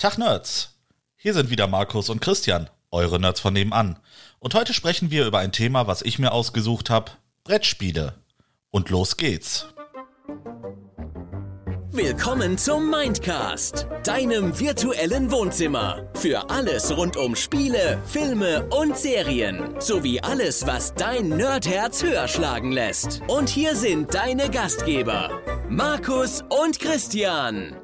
Tag Nerds! Hier sind wieder Markus und Christian, eure Nerds von nebenan. Und heute sprechen wir über ein Thema, was ich mir ausgesucht habe: Brettspiele. Und los geht's. Willkommen zum Mindcast, deinem virtuellen Wohnzimmer. Für alles rund um Spiele, Filme und Serien. Sowie alles, was dein Nerdherz höher schlagen lässt. Und hier sind deine Gastgeber, Markus und Christian.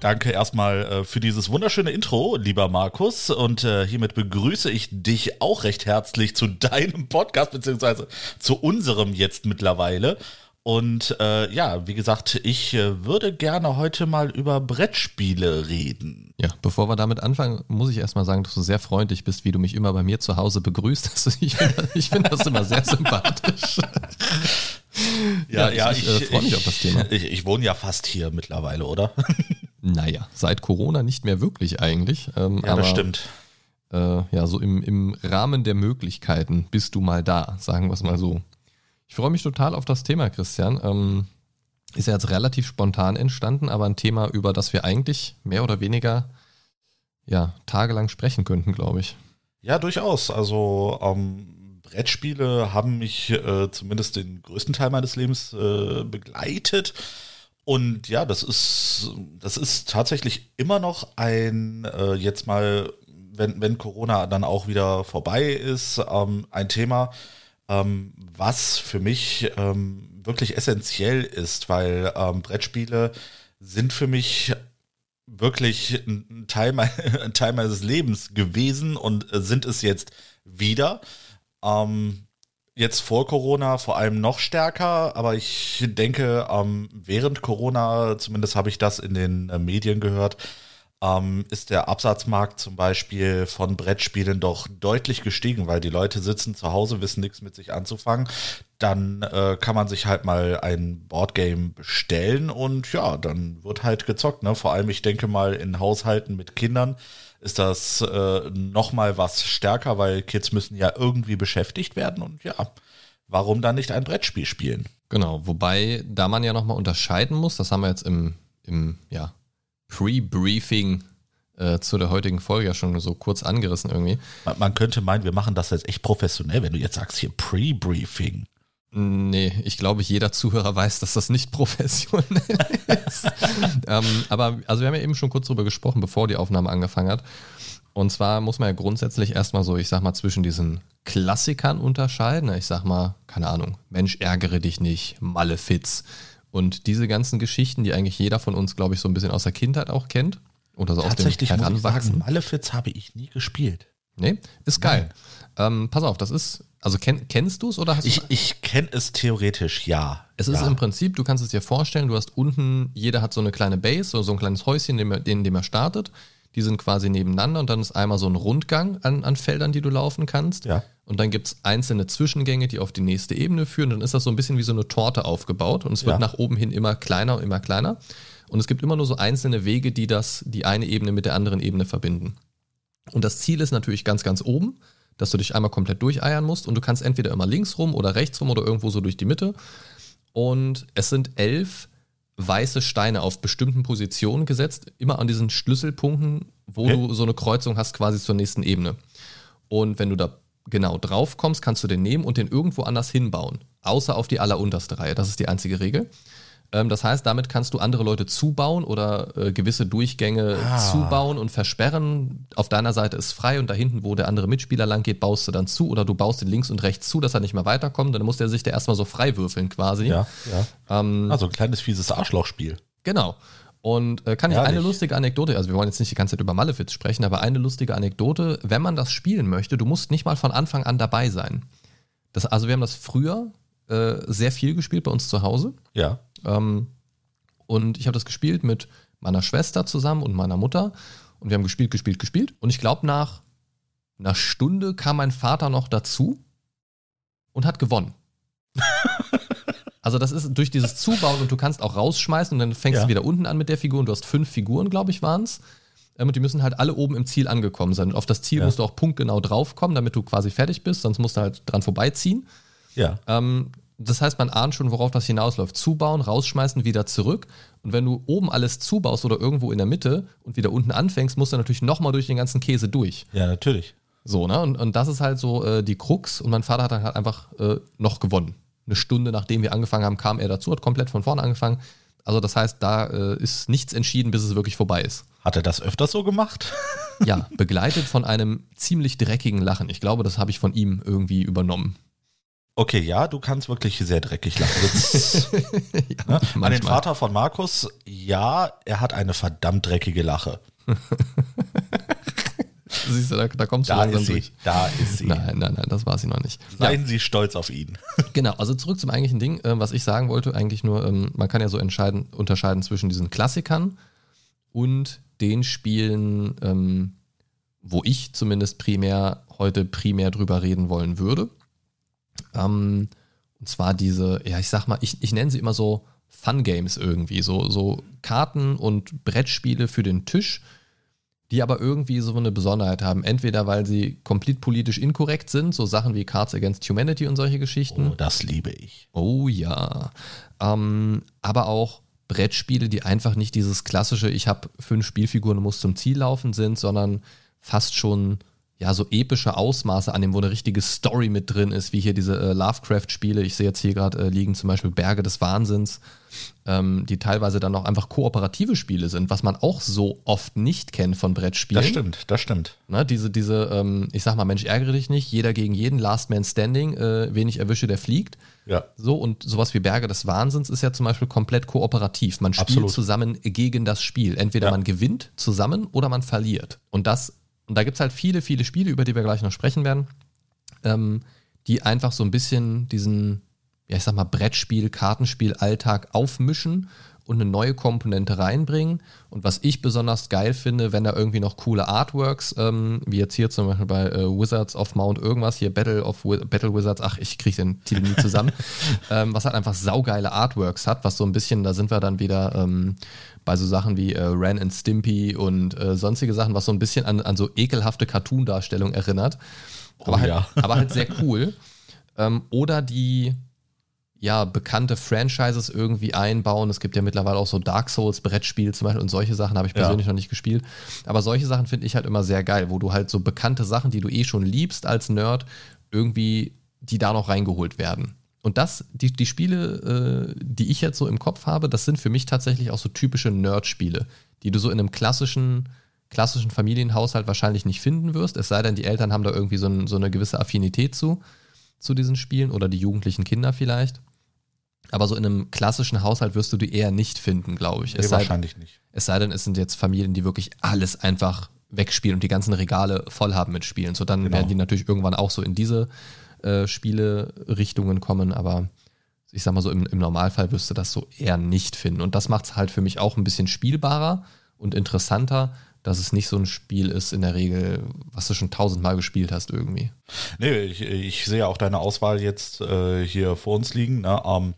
Danke erstmal äh, für dieses wunderschöne Intro, lieber Markus. Und äh, hiermit begrüße ich dich auch recht herzlich zu deinem Podcast, beziehungsweise zu unserem jetzt mittlerweile. Und äh, ja, wie gesagt, ich äh, würde gerne heute mal über Brettspiele reden. Ja, bevor wir damit anfangen, muss ich erstmal sagen, dass du sehr freundlich bist, wie du mich immer bei mir zu Hause begrüßt. Also ich finde ich find das immer sehr sympathisch. ja, ja, ich, ja, ich, ich äh, freue mich auf das Thema. Ich, ich, wohne ja fast hier mittlerweile, oder? naja, seit Corona nicht mehr wirklich eigentlich. Ähm, ja, aber, das stimmt. Äh, ja, so im, im Rahmen der Möglichkeiten bist du mal da, sagen wir es mal so. Ich freue mich total auf das Thema, Christian. Ähm, ist ja jetzt relativ spontan entstanden, aber ein Thema, über das wir eigentlich mehr oder weniger ja, tagelang sprechen könnten, glaube ich. Ja, durchaus. Also ähm, Brettspiele haben mich äh, zumindest den größten Teil meines Lebens äh, begleitet. Und ja, das ist, das ist tatsächlich immer noch ein, äh, jetzt mal, wenn, wenn Corona dann auch wieder vorbei ist, ähm, ein Thema, ähm, was für mich ähm, wirklich essentiell ist, weil ähm, Brettspiele sind für mich wirklich ein Teil, mein, ein Teil meines Lebens gewesen und sind es jetzt wieder. Ähm, jetzt vor Corona vor allem noch stärker, aber ich denke, ähm, während Corona, zumindest habe ich das in den äh, Medien gehört, ähm, ist der Absatzmarkt zum Beispiel von Brettspielen doch deutlich gestiegen, weil die Leute sitzen zu Hause, wissen nichts mit sich anzufangen. Dann äh, kann man sich halt mal ein Boardgame bestellen und ja, dann wird halt gezockt. Ne? Vor allem, ich denke mal, in Haushalten mit Kindern ist das äh, noch mal was stärker, weil Kids müssen ja irgendwie beschäftigt werden und ja, warum dann nicht ein Brettspiel spielen? Genau, wobei da man ja noch mal unterscheiden muss, das haben wir jetzt im, im ja, Pre-Briefing äh, zu der heutigen Folge ja schon so kurz angerissen irgendwie. Man, man, könnte meinen, wir machen das jetzt echt professionell, wenn du jetzt sagst hier Pre-Briefing. Nee, ich glaube, jeder Zuhörer weiß, dass das nicht professionell ist. ähm, aber also wir haben ja eben schon kurz drüber gesprochen, bevor die Aufnahme angefangen hat. Und zwar muss man ja grundsätzlich erstmal so, ich sag mal, zwischen diesen Klassikern unterscheiden. Ich sag mal, keine Ahnung, Mensch, ärgere dich nicht, Malefiz, und diese ganzen Geschichten, die eigentlich jeder von uns, glaube ich, so ein bisschen aus der Kindheit auch kennt. Oder so Tatsächlich aus dem Heranwachsen. Muss ich sagen, Malefiz habe ich nie gespielt. Nee, ist geil. Ähm, pass auf, das ist, also kenn, kennst du es oder hast Ich, ich kenne es theoretisch, ja. Es ja. ist im Prinzip, du kannst es dir vorstellen, du hast unten, jeder hat so eine kleine Base oder so ein kleines Häuschen, in dem, in dem er startet. Die sind quasi nebeneinander und dann ist einmal so ein Rundgang an, an Feldern, die du laufen kannst. Ja. Und dann gibt es einzelne Zwischengänge, die auf die nächste Ebene führen. Dann ist das so ein bisschen wie so eine Torte aufgebaut und es wird ja. nach oben hin immer kleiner und immer kleiner. Und es gibt immer nur so einzelne Wege, die das, die eine Ebene mit der anderen Ebene verbinden. Und das Ziel ist natürlich ganz, ganz oben, dass du dich einmal komplett durcheiern musst und du kannst entweder immer links rum oder rechts rum oder irgendwo so durch die Mitte. Und es sind elf weiße Steine auf bestimmten Positionen gesetzt, immer an diesen Schlüsselpunkten, wo okay. du so eine Kreuzung hast, quasi zur nächsten Ebene. Und wenn du da genau drauf kommst, kannst du den nehmen und den irgendwo anders hinbauen. Außer auf die allerunterste Reihe. Das ist die einzige Regel. Ähm, das heißt, damit kannst du andere Leute zubauen oder äh, gewisse Durchgänge ah. zubauen und versperren. Auf deiner Seite ist frei und da hinten, wo der andere Mitspieler lang geht, baust du dann zu oder du baust den links und rechts zu, dass er nicht mehr weiterkommt. Dann muss der sich da erstmal so frei würfeln quasi. Ja, ja. Ähm, also ein kleines fieses Arschlochspiel. Genau. Und äh, kann ich eine lustige Anekdote, also wir wollen jetzt nicht die ganze Zeit über Malefiz sprechen, aber eine lustige Anekdote, wenn man das spielen möchte, du musst nicht mal von Anfang an dabei sein. Das, also wir haben das früher äh, sehr viel gespielt bei uns zu Hause. Ja. Ähm, und ich habe das gespielt mit meiner Schwester zusammen und meiner Mutter. Und wir haben gespielt, gespielt, gespielt. Und ich glaube, nach einer Stunde kam mein Vater noch dazu und hat gewonnen. also das ist durch dieses Zubauen und du kannst auch rausschmeißen und dann fängst ja. du wieder unten an mit der Figur und du hast fünf Figuren, glaube ich, waren es. Ähm, und die müssen halt alle oben im Ziel angekommen sein. Und auf das Ziel ja. musst du auch punktgenau draufkommen, damit du quasi fertig bist, sonst musst du halt dran vorbeiziehen. Ja. Ähm, das heißt, man ahnt schon, worauf das hinausläuft. Zubauen, rausschmeißen, wieder zurück. Und wenn du oben alles zubaust oder irgendwo in der Mitte und wieder unten anfängst, musst du natürlich nochmal durch den ganzen Käse durch. Ja, natürlich. So, ne? Und, und das ist halt so äh, die Krux. Und mein Vater hat dann halt einfach äh, noch gewonnen. Eine Stunde nachdem wir angefangen haben, kam er dazu, hat komplett von vorne angefangen. Also das heißt, da äh, ist nichts entschieden, bis es wirklich vorbei ist. Hat er das öfters so gemacht? ja, begleitet von einem ziemlich dreckigen Lachen. Ich glaube, das habe ich von ihm irgendwie übernommen. Okay, ja, du kannst wirklich sehr dreckig lachen. Jetzt, ja, ne? An den Vater von Markus, ja, er hat eine verdammt dreckige Lache. Siehst du, da, da kommst du da langsam ist sie, durch. Da ist sie. Nein, nein, nein, das war sie noch nicht. Seien ja. Sie stolz auf ihn. Genau, also zurück zum eigentlichen Ding, äh, was ich sagen wollte, eigentlich nur, ähm, man kann ja so entscheiden, unterscheiden zwischen diesen Klassikern und den Spielen, ähm, wo ich zumindest primär heute primär drüber reden wollen würde. Ähm, und zwar diese, ja, ich sag mal, ich, ich nenne sie immer so Fun Games irgendwie, so, so Karten und Brettspiele für den Tisch, die aber irgendwie so eine Besonderheit haben. Entweder weil sie komplett politisch inkorrekt sind, so Sachen wie Cards Against Humanity und solche Geschichten. Oh, das liebe ich. Oh ja. Ähm, aber auch Brettspiele, die einfach nicht dieses klassische, ich habe fünf Spielfiguren und muss zum Ziel laufen sind, sondern fast schon ja, so epische Ausmaße an dem, wo eine richtige Story mit drin ist, wie hier diese äh, Lovecraft-Spiele. Ich sehe jetzt hier gerade äh, liegen zum Beispiel Berge des Wahnsinns, ähm, die teilweise dann auch einfach kooperative Spiele sind, was man auch so oft nicht kennt von Brettspielen. Das stimmt, das stimmt. Ne, diese, diese, ähm, ich sag mal, Mensch, ärgere dich nicht, jeder gegen jeden, Last Man Standing, äh, wen ich erwische, der fliegt. Ja. So, und sowas wie Berge des Wahnsinns ist ja zum Beispiel komplett kooperativ. Man spielt Absolut. zusammen gegen das Spiel. Entweder ja. man gewinnt zusammen oder man verliert. Und das und da gibt es halt viele, viele Spiele, über die wir gleich noch sprechen werden, ähm, die einfach so ein bisschen diesen, ja, ich sag mal, Brettspiel, Kartenspiel, Alltag aufmischen und eine neue Komponente reinbringen. Und was ich besonders geil finde, wenn da irgendwie noch coole Artworks, ähm, wie jetzt hier zum Beispiel bei äh, Wizards of Mount irgendwas, hier Battle of Battle Wizards, ach, ich kriege den Titel nie zusammen, ähm, was halt einfach saugeile Artworks hat, was so ein bisschen, da sind wir dann wieder ähm, bei so Sachen wie äh, Ren and Stimpy und äh, sonstige Sachen, was so ein bisschen an, an so ekelhafte Cartoon-Darstellung erinnert. Aber, oh, halt, ja. aber halt sehr cool. Ähm, oder die ja, bekannte Franchises irgendwie einbauen. Es gibt ja mittlerweile auch so Dark Souls Brettspiel zum Beispiel und solche Sachen habe ich persönlich ja. noch nicht gespielt. Aber solche Sachen finde ich halt immer sehr geil, wo du halt so bekannte Sachen, die du eh schon liebst als Nerd, irgendwie die da noch reingeholt werden. Und das, die, die Spiele, äh, die ich jetzt so im Kopf habe, das sind für mich tatsächlich auch so typische Nerd-Spiele, die du so in einem klassischen, klassischen Familienhaushalt wahrscheinlich nicht finden wirst, es sei denn, die Eltern haben da irgendwie so, ein, so eine gewisse Affinität zu, zu diesen Spielen oder die jugendlichen Kinder vielleicht. Aber so in einem klassischen Haushalt wirst du die eher nicht finden, glaube ich. Nee, es wahrscheinlich sei, nicht. Es sei denn, es sind jetzt Familien, die wirklich alles einfach wegspielen und die ganzen Regale voll haben mit Spielen. So dann genau. werden die natürlich irgendwann auch so in diese äh, Spiele-Richtungen kommen, aber ich sag mal so, im, im Normalfall wirst du das so eher nicht finden. Und das macht es halt für mich auch ein bisschen spielbarer und interessanter, dass es nicht so ein Spiel ist in der Regel, was du schon tausendmal gespielt hast irgendwie. Nee, ich, ich sehe auch deine Auswahl jetzt äh, hier vor uns liegen. Ne? Ähm,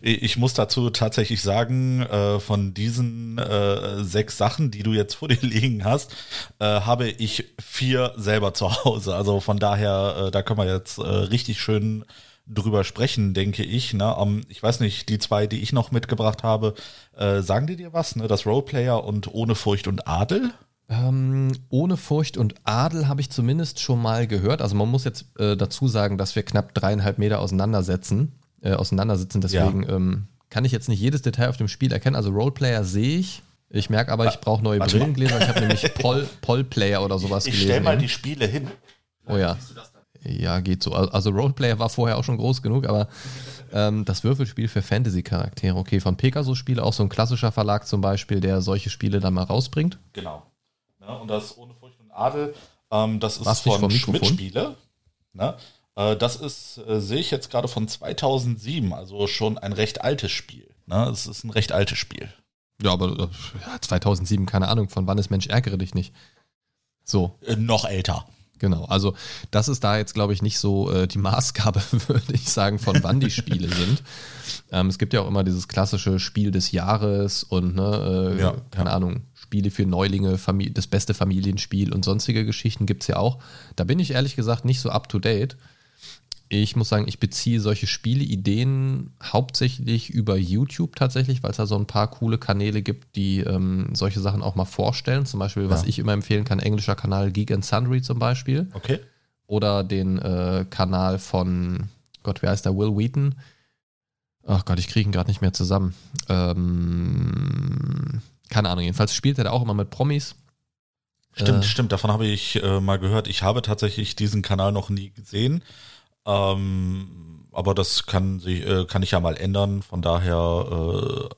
ich muss dazu tatsächlich sagen, äh, von diesen äh, sechs Sachen, die du jetzt vor dir liegen hast, äh, habe ich vier selber zu Hause. Also von daher, äh, da können wir jetzt äh, richtig schön drüber sprechen, denke ich. Ne? Um, ähm, ich weiß nicht, die zwei, die ich noch mitgebracht habe, äh, sagen die dir was? Ne? Das Roleplayer und Ohne Furcht und Adel? Ähm, ohne Furcht und Adel habe ich zumindest schon mal gehört. Also man muss jetzt äh, dazu sagen, dass wir knapp dreieinhalb Meter auseinandersetzen, äh, auseinandersitzen. Deswegen ja. ähm, kann ich jetzt nicht jedes Detail auf dem Spiel erkennen. Also Roleplayer sehe ich. Ich merke aber, ich brauche neue Brillengläser. Ich habe nämlich Pol, Polplayer oder sowas ich, ich gelesen. Ich stelle mal die Spiele hin. Oh ja. Ja, geht so. Also Roleplayer war vorher auch schon groß genug, aber ähm, das Würfelspiel für Fantasy-Charaktere. Okay, von Pegasus-Spiele auch so ein klassischer Verlag zum Beispiel, der solche Spiele dann mal rausbringt. Genau. Ne? Und das Ohne Furcht und Adel, ähm, das ist Was von Schmidt-Spiele. Ne? Äh, das ist, äh, sehe ich jetzt gerade von 2007, also schon ein recht altes Spiel. Ne? Es ist ein recht altes Spiel. Ja, aber äh, ja, 2007, keine Ahnung, von wann ist Mensch, ärgere dich nicht. So. Äh, noch älter. Genau, also das ist da jetzt, glaube ich, nicht so äh, die Maßgabe, würde ich sagen, von wann die Spiele sind. Ähm, es gibt ja auch immer dieses klassische Spiel des Jahres und, ne, äh, ja, keine ja. Ahnung, Spiele für Neulinge, Famili das beste Familienspiel und sonstige Geschichten gibt es ja auch. Da bin ich ehrlich gesagt nicht so up to date. Ich muss sagen, ich beziehe solche Spieleideen hauptsächlich über YouTube tatsächlich, weil es da so ein paar coole Kanäle gibt, die ähm, solche Sachen auch mal vorstellen. Zum Beispiel, was Ja. ich immer empfehlen kann, englischer Kanal Geek and Sundry zum Beispiel. Okay. Oder den äh, Kanal von, Gott, wer heißt der? Will Wheaton. Ach Gott, ich kriege ihn gerade nicht mehr zusammen. Ähm, keine Ahnung, jedenfalls spielt er da auch immer mit Promis. Stimmt, Äh. stimmt, davon habe ich äh, mal gehört. Ich habe tatsächlich diesen Kanal noch nie gesehen. Ähm, aber das kann sich, äh, kann ich ja mal ändern. Von daher, äh,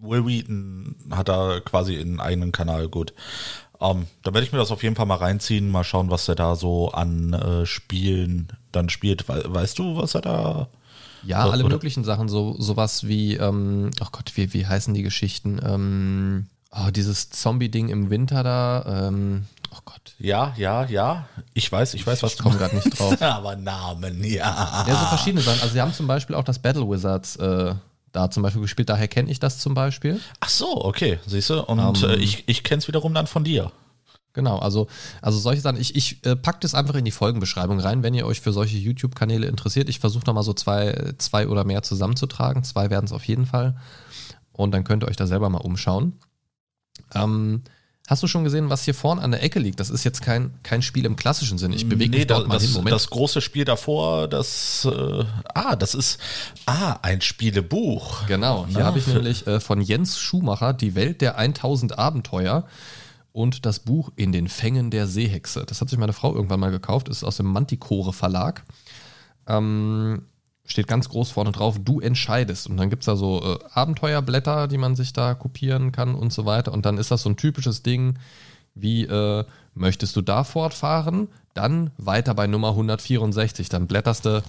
Will Wheaton hat da quasi einen eigenen Kanal, gut. Ähm, dann werde ich mir das auf jeden Fall mal reinziehen, mal schauen, was er da so an äh, Spielen dann spielt. We weißt du, was er da. Ja, alle oder- möglichen Sachen, so sowas wie, ähm, oh Gott, wie, wie heißen die Geschichten? Ähm, oh, dieses Zombie-Ding im Winter da, ähm, oh Gott. Ja, ja, ja. Ich weiß, ich weiß, was Ich komme gerade nicht drauf. Aber Namen, ja. Ja, so verschiedene Sachen. Also sie haben zum Beispiel auch das Battle Wizards äh, da zum Beispiel gespielt, daher kenne ich das zum Beispiel. Ach so, okay, siehst du. Und Ähm. äh, ich, ich kenne es wiederum dann von dir. Genau, also, also solche Sachen. Ich, ich äh, packe das einfach in die Folgenbeschreibung rein, wenn ihr euch für solche YouTube-Kanäle interessiert. Ich versuche nochmal so zwei, zwei oder mehr zusammenzutragen. Zwei werden es auf jeden Fall. Und dann könnt ihr euch da selber mal umschauen. Ähm, hast du schon gesehen, was hier vorne an der Ecke liegt? Das ist jetzt kein, kein Spiel im klassischen Sinne. Ich bewege mich da- dort mal das, hin. Moment. das große Spiel davor, das, äh, ah, das ist, ah, ein Spielebuch. Genau, hier Na, habe ich nämlich äh, von Jens Schumacher die Welt der 1000 Abenteuer und das Buch In den Fängen der Seehexe. Das hat sich meine Frau irgendwann mal gekauft, ist aus dem Manticore Verlag. Ähm, steht ganz groß vorne drauf, du entscheidest. Und dann gibt es da so äh, Abenteuerblätter, die man sich da kopieren kann und so weiter. Und dann ist das so ein typisches Ding wie, äh, möchtest du da fortfahren? Dann weiter bei Nummer 164. Dann blätterst du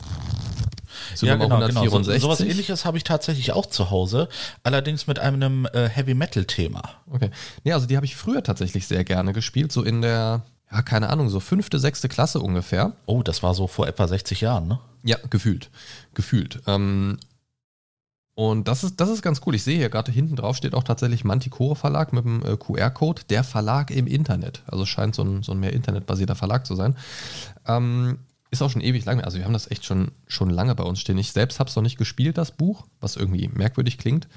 zu ja, genau, genau. So, 164. sowas ähnliches habe ich tatsächlich auch zu Hause, allerdings mit einem äh, Heavy-Metal-Thema. Okay. Nee, also die habe ich früher tatsächlich sehr gerne gespielt, so in der, ja, keine Ahnung, so fünfte, sechste Klasse ungefähr. Oh, das war so vor etwa 60 Jahren, ne? Ja, gefühlt. Gefühlt. Ähm, und das ist, das ist ganz cool. Ich sehe hier gerade hinten drauf steht auch tatsächlich Manticore Verlag mit dem äh, QR-Code, der Verlag im Internet. Also scheint so ein, so ein mehr internetbasierter Verlag zu sein. Ähm, ist auch schon ewig lang. Also wir haben das echt schon, schon lange bei uns stehen. Ich selbst habe es noch nicht gespielt, das Buch, was irgendwie merkwürdig klingt.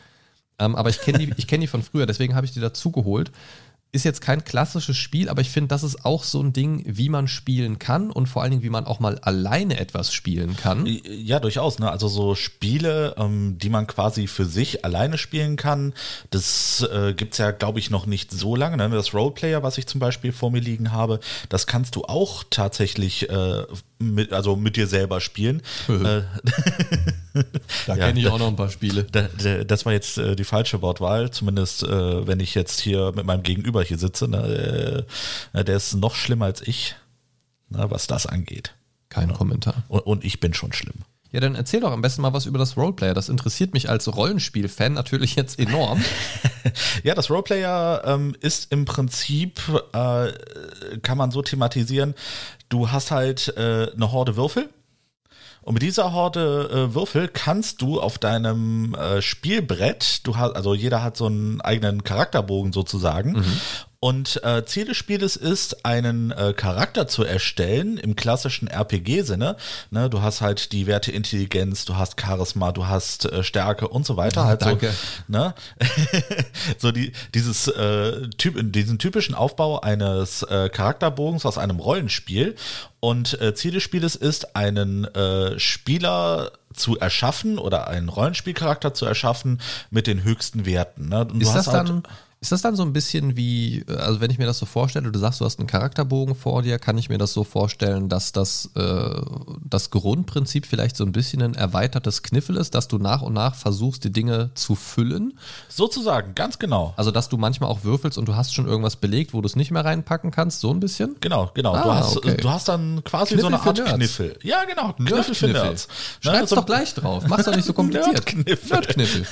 Ähm, aber ich kenne die, kenn die von früher, deswegen habe ich die dazu geholt. Ist jetzt kein klassisches Spiel, aber ich finde, das ist auch so ein Ding, wie man spielen kann und vor allen Dingen, wie man auch mal alleine etwas spielen kann. Ja, durchaus. Ne? Also so Spiele, ähm, die man quasi für sich alleine spielen kann, das äh, gibt's ja, glaube ich, noch nicht so lange. Ne? Das Roleplayer, was ich zum Beispiel vor mir liegen habe, das kannst du auch tatsächlich äh, mit, also mit dir selber spielen. äh, Da Ja, kenne ich auch noch ein paar Spiele. da, da, das war jetzt äh, die falsche Wortwahl, zumindest äh, wenn ich jetzt hier mit meinem Gegenüber hier sitze. Ne? Äh, der ist noch schlimmer als ich, ne, was das angeht. Kein Kommentar. Und, und ich bin schon schlimm. Ja, dann erzähl doch am besten mal was über das Roleplayer. Das interessiert mich als Rollenspiel-Fan natürlich jetzt enorm. Ja, das Roleplayer ähm, ist im Prinzip, äh, kann man so thematisieren, du hast halt äh, eine Horde Würfel. Und mit dieser Horde äh, Würfel kannst du auf deinem äh, Spielbrett, du hast, also jeder hat so einen eigenen Charakterbogen sozusagen. Und äh, Ziel des Spieles ist, einen äh, Charakter zu erstellen im klassischen RPG-Sinne. Ne, du hast halt die Werte Intelligenz, du hast Charisma, du hast äh, Stärke und so weiter. Ah, halt danke. So, ne? so die, dieses äh, typ, diesen typischen Aufbau eines äh, Charakterbogens aus einem Rollenspiel. Und äh, Ziel des Spieles ist, einen äh, Spieler zu erschaffen oder einen Rollenspielcharakter zu erschaffen mit den höchsten Werten. Ne? Und du Ist das, hast halt- dann, ist das dann so ein bisschen wie, äh, also wenn ich mir das so vorstelle, du sagst, du hast einen Charakterbogen vor dir, kann ich mir das so vorstellen, dass das, äh, das Grundprinzip vielleicht so ein bisschen ein erweitertes Kniffel ist, dass du nach und nach versuchst, die Dinge zu füllen? sozusagen, ganz genau. Also, dass du manchmal auch würfelst und du hast schon irgendwas belegt, wo du es nicht mehr reinpacken kannst, so ein bisschen? Genau, genau. du, Ah, hast, okay. du hast dann quasi Kniffel so eine für Art Nerds. Kniffel. Ja, genau. Kniffel für Nerdkniffel. Nerds. Ne, Schreib's so- doch gleich drauf. Mach's doch nicht so kompliziert. Nerdkniffel. Nerdkniffel.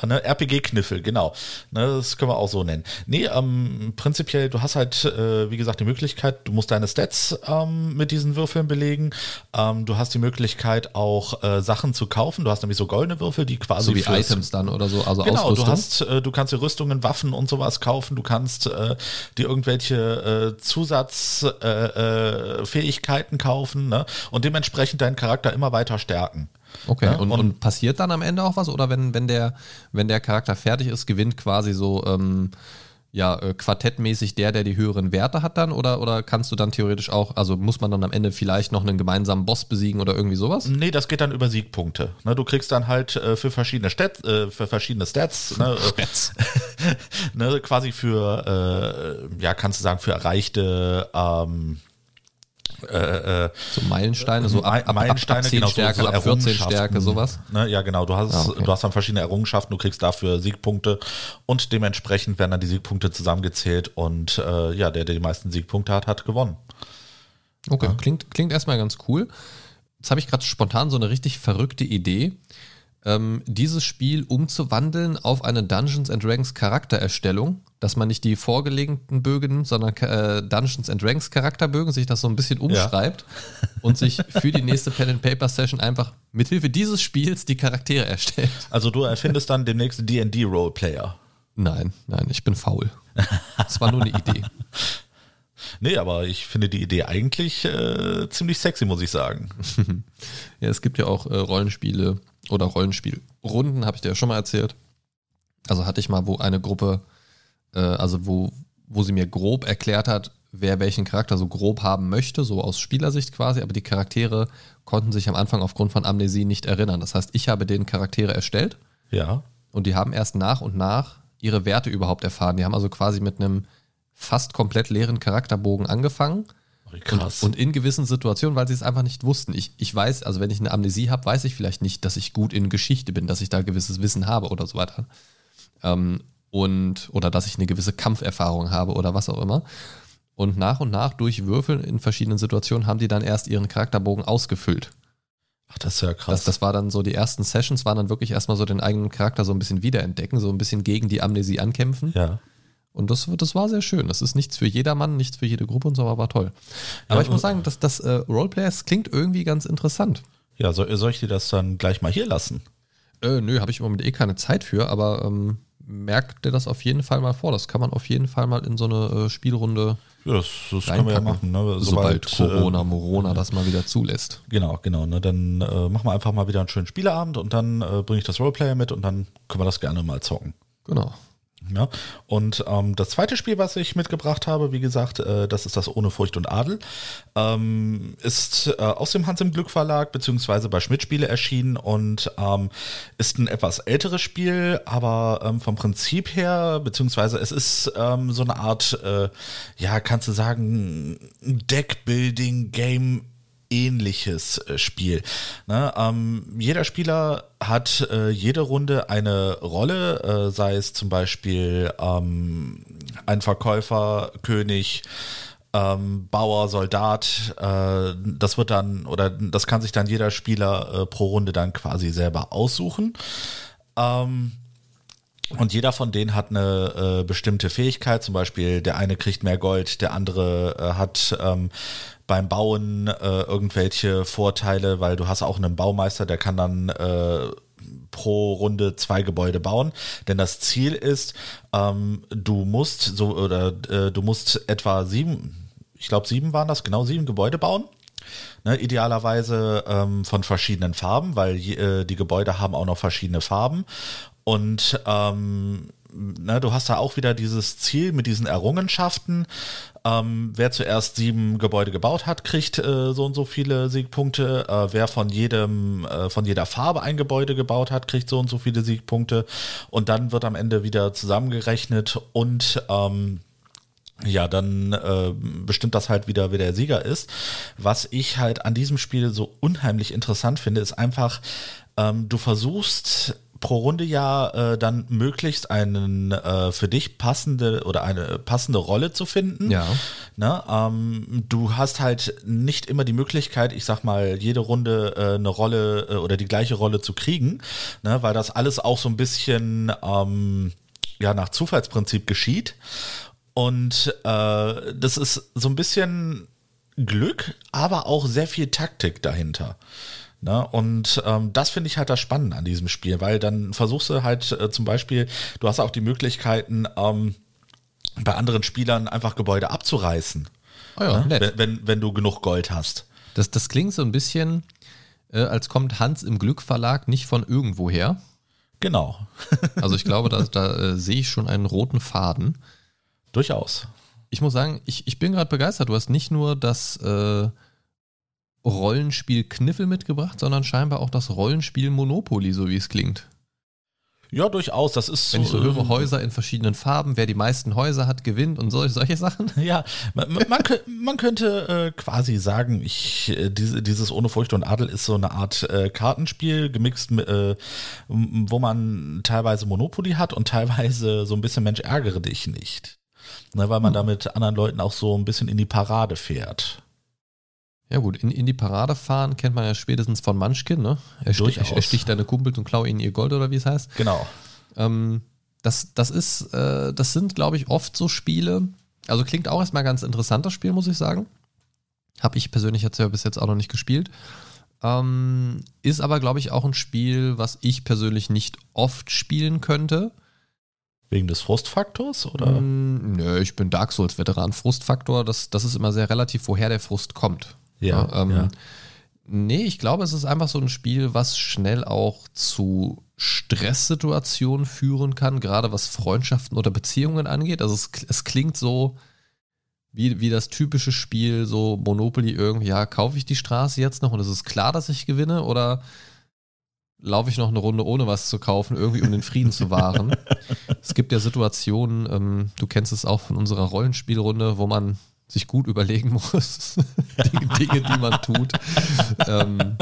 Ja, ne, RPG-Kniffel, genau. Ne, das können wir auch so nennen. Nee, ähm, prinzipiell, du hast halt, äh, wie gesagt, die Möglichkeit, du musst deine Stats ähm, mit diesen Würfeln belegen. Ähm, du hast die Möglichkeit, auch äh, Sachen zu kaufen. Du hast nämlich so goldene Würfel, die quasi. So wie Items dann oder so, also Genau, Ausrüstung. du hast, äh, du kannst dir Rüstungen, Waffen und sowas kaufen. Du kannst äh, dir irgendwelche äh, Zusatzfähigkeiten äh, äh, kaufen ne? und dementsprechend deinen Charakter immer weiter stärken. Okay, ja, und, und, und, passiert dann am Ende auch was? Oder wenn, wenn, der, wenn der Charakter fertig ist, gewinnt quasi so ähm, ja, äh, quartettmäßig der, der die höheren Werte hat dann? Oder, oder kannst du dann theoretisch auch, also muss man dann am Ende vielleicht noch einen gemeinsamen Boss besiegen oder irgendwie sowas? Nee, das geht dann über Siegpunkte. Ne, du kriegst dann halt äh, für verschiedene Stats, äh, für verschiedene Stats, ne, äh, ne, quasi für, äh, ja, kannst du sagen, für erreichte ähm, äh, äh, so Meilensteine, so ab, ab, Meilensteine, ab, ab 10 genau, Stärke, so, so ab 14 Stärke, sowas. Ne, ja, genau. Du hast, ah, okay. du hast dann verschiedene Errungenschaften, du kriegst dafür Siegpunkte und dementsprechend werden dann die Siegpunkte zusammengezählt und äh, ja, der, der die meisten Siegpunkte hat, hat gewonnen. Okay, ja. klingt, klingt erstmal ganz cool. Jetzt habe ich gerade spontan so eine richtig verrückte Idee ähm, dieses Spiel umzuwandeln auf eine Dungeons and Dragons Charaktererstellung, dass man nicht die vorgelegten Bögen nimmt, sondern äh, Dungeons and Dragons Charakterbögen, sich das so ein bisschen umschreibt ja. und sich für die nächste Pen and Paper Session einfach mithilfe dieses Spiels die Charaktere erstellt. Also du erfindest dann demnächst D&D Roleplayer. Nein, nein, ich bin faul. Das war nur eine Idee. Nee, aber ich finde die Idee eigentlich äh, ziemlich sexy, muss ich sagen. ja, es gibt ja auch äh, Rollenspiele, oder Rollenspielrunden, habe ich dir ja schon mal erzählt. Also hatte ich mal, wo eine Gruppe, äh, also wo, wo sie mir grob erklärt hat, wer welchen Charakter so grob haben möchte, so aus Spielersicht quasi, aber die Charaktere konnten sich am Anfang aufgrund von Amnesie nicht erinnern. Das heißt, ich habe denen Charaktere erstellt. Ja. Und die haben erst nach und nach ihre Werte überhaupt erfahren. Die haben also quasi mit einem fast komplett leeren Charakterbogen angefangen Krass. Und, und, in gewissen Situationen, weil sie es einfach nicht wussten. Ich, ich weiß, also wenn ich eine Amnesie habe, weiß ich vielleicht nicht, dass ich gut in Geschichte bin, dass ich da gewisses Wissen habe oder so weiter. Ähm, und, oder dass ich eine gewisse Kampferfahrung habe oder was auch immer. Und nach und nach durch Würfeln in verschiedenen Situationen haben die dann erst ihren Charakterbogen ausgefüllt. Ach, das ist ja krass. Das, das war dann so, die ersten Sessions waren dann wirklich erstmal so den eigenen Charakter so ein bisschen wiederentdecken, so ein bisschen gegen die Amnesie ankämpfen. Ja. Und das, das war sehr schön. Das ist nichts für jedermann, nichts für jede Gruppe und so, aber war toll. Aber ja, ich muss sagen, dass das äh, Roleplayers klingt irgendwie ganz interessant. Ja, soll, soll ich dir das dann gleich mal hier lassen? Äh, nö, habe ich im Moment eh keine Zeit für, aber ähm, merkt dir das auf jeden Fall mal vor. Das kann man auf jeden Fall mal in so eine äh, Spielrunde. Ja, das, das können wir ja machen. Ne? Sobald, Sobald Corona, äh, Morona das mal wieder zulässt. Genau, genau. Ne? Dann äh, machen wir einfach mal wieder einen schönen Spieleabend und dann äh, bringe ich das Roleplayer mit und dann können wir das gerne mal zocken. Genau. Ja, und ähm, das zweite Spiel, was ich mitgebracht habe, wie gesagt, äh, das ist das Ohne Furcht und Adel, ähm, ist äh, aus dem Hans im Glück Verlag beziehungsweise bei Schmidt Spiele erschienen und ähm, ist ein etwas älteres Spiel, aber ähm, vom Prinzip her, beziehungsweise es ist ähm, so eine Art, äh, ja, kannst du sagen, Deckbuilding-Game ähnliches äh, Spiel. Ne? Ähm, jeder Spieler hat äh, jede Runde eine Rolle, äh, sei es zum Beispiel ähm, ein Verkäufer, König, ähm, Bauer, Soldat. Äh, das wird dann oder das kann sich dann jeder Spieler äh, pro Runde dann quasi selber aussuchen. Ähm, und jeder von denen hat eine äh, bestimmte Fähigkeit, zum Beispiel der eine kriegt mehr Gold, der andere äh, hat ähm, beim Bauen äh, irgendwelche Vorteile, weil du hast auch einen Baumeister, der kann dann äh, pro Runde zwei Gebäude bauen. Denn das Ziel ist, ähm, du musst so oder äh, du musst etwa sieben, ich glaube sieben waren das, genau sieben Gebäude bauen. Ne, idealerweise ähm, von verschiedenen Farben, weil äh, die Gebäude haben auch noch verschiedene Farben. Und ähm, ne, du hast da auch wieder dieses Ziel mit diesen Errungenschaften. Ähm, wer zuerst sieben Gebäude gebaut hat, kriegt äh, so und so viele Siegpunkte. Äh, wer von jedem, äh, von jeder Farbe ein Gebäude gebaut hat, kriegt so und so viele Siegpunkte. Und dann wird am Ende wieder zusammengerechnet und ähm, ja, dann äh, bestimmt das halt wieder, wer der Sieger ist. Was ich halt an diesem Spiel so unheimlich interessant finde, ist einfach, ähm, du versuchst pro Runde ja äh, dann möglichst einen äh, für dich passende oder eine passende Rolle zu finden. Ja. Ne? Ähm, du hast halt nicht immer die Möglichkeit, ich sag mal, jede Runde äh, eine Rolle äh, oder die gleiche Rolle zu kriegen, ne? weil das alles auch so ein bisschen ähm, ja nach Zufallsprinzip geschieht. Und äh, das ist so ein bisschen Glück, aber auch sehr viel Taktik dahinter. Ne? Und ähm, das finde ich halt das Spannende an diesem Spiel, weil dann versuchst du halt äh, zum Beispiel, du hast auch die Möglichkeiten, ähm, bei anderen Spielern einfach Gebäude abzureißen. Oh ja, ne? wenn, wenn, wenn du genug Gold hast. Das, das klingt so ein bisschen, äh, als kommt Hans im Glück Verlag nicht von irgendwoher. Genau. Also ich glaube, da, da äh, sehe ich schon einen roten Faden. Durchaus. Ich muss sagen, ich, ich bin gerade begeistert. Du hast nicht nur das äh, Rollenspiel Kniffel mitgebracht, sondern scheinbar auch das Rollenspiel Monopoly, so wie es klingt. Ja, durchaus. Das ist Wenn ich so höre, Häuser in verschiedenen Farben, wer die meisten Häuser hat, gewinnt und solche, solche Sachen. Ja, man, man, man könnte äh, quasi sagen, ich, äh, diese, dieses Ohne Furcht und Adel ist so eine Art äh, Kartenspiel, gemixt, äh, wo man teilweise Monopoly hat und teilweise so ein bisschen Mensch ärgere dich nicht. Ne, weil man damit anderen Leuten auch so ein bisschen in die Parade fährt. Ja gut, in, in die Parade fahren kennt man ja spätestens von Munchkin, ne? Er, stich, er sticht deine Kumpels und klaue ihnen ihr Gold oder wie es heißt. Genau. Ähm, das, das ist, äh, das sind, glaube ich, oft so Spiele. Also klingt auch erstmal ganz interessant, das Spiel, muss ich sagen. Habe ich persönlich jetzt ja bis jetzt auch noch nicht gespielt. Ähm, ist aber, glaube ich, auch ein Spiel, was ich persönlich nicht oft spielen könnte. Wegen des Frustfaktors oder? Mm, nö, ich bin Dark Souls-Veteran. Frustfaktor, das, das ist immer sehr relativ, woher der Frust kommt. Ja, ähm, ja. Nee, ich glaube, es ist einfach so ein Spiel, was schnell auch zu Stresssituationen führen kann, gerade was Freundschaften oder Beziehungen angeht. Also es, es klingt so wie, wie das typische Spiel, so Monopoly irgendwie, ja, kaufe ich die Straße jetzt noch und es ist klar, dass ich gewinne oder laufe ich noch eine Runde ohne was zu kaufen, irgendwie um den Frieden zu wahren. es gibt ja Situationen, ähm, du kennst es auch von unserer Rollenspielrunde, wo man sich gut überlegen muss, die Dinge, die man tut. Ähm,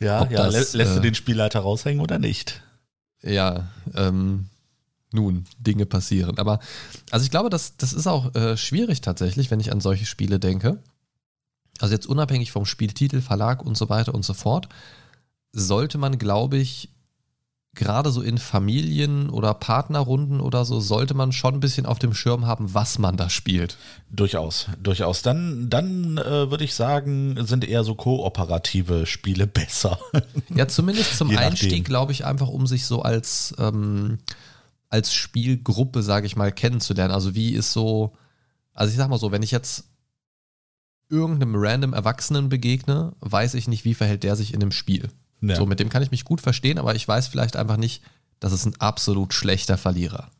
Ja, ja. das, lä- lässt du äh, den Spielleiter raushängen oder nicht? ja, ähm, nun, Dinge passieren. Aber also ich glaube, das, das ist auch äh, schwierig tatsächlich, wenn ich an solche Spiele denke. Also jetzt unabhängig vom Spieltitel, Verlag und so weiter und so fort, sollte man, glaube ich, gerade so in Familien oder Partnerrunden oder so, sollte man schon ein bisschen auf dem Schirm haben, was man da spielt. Durchaus, durchaus. Dann, dann äh, würde ich sagen, sind eher so kooperative Spiele besser. Ja, zumindest zum. Einstieg, glaube ich, einfach, um sich so als, ähm, als Spielgruppe, sage ich mal, kennenzulernen. Also wie ist so, also ich sag mal so, wenn ich jetzt irgendeinem random Erwachsenen begegne, weiß ich nicht, wie verhält der sich in dem Spiel. Ja. So, mit dem kann ich mich gut verstehen, aber ich weiß vielleicht einfach nicht, das ist ein absolut schlechter Verlierer.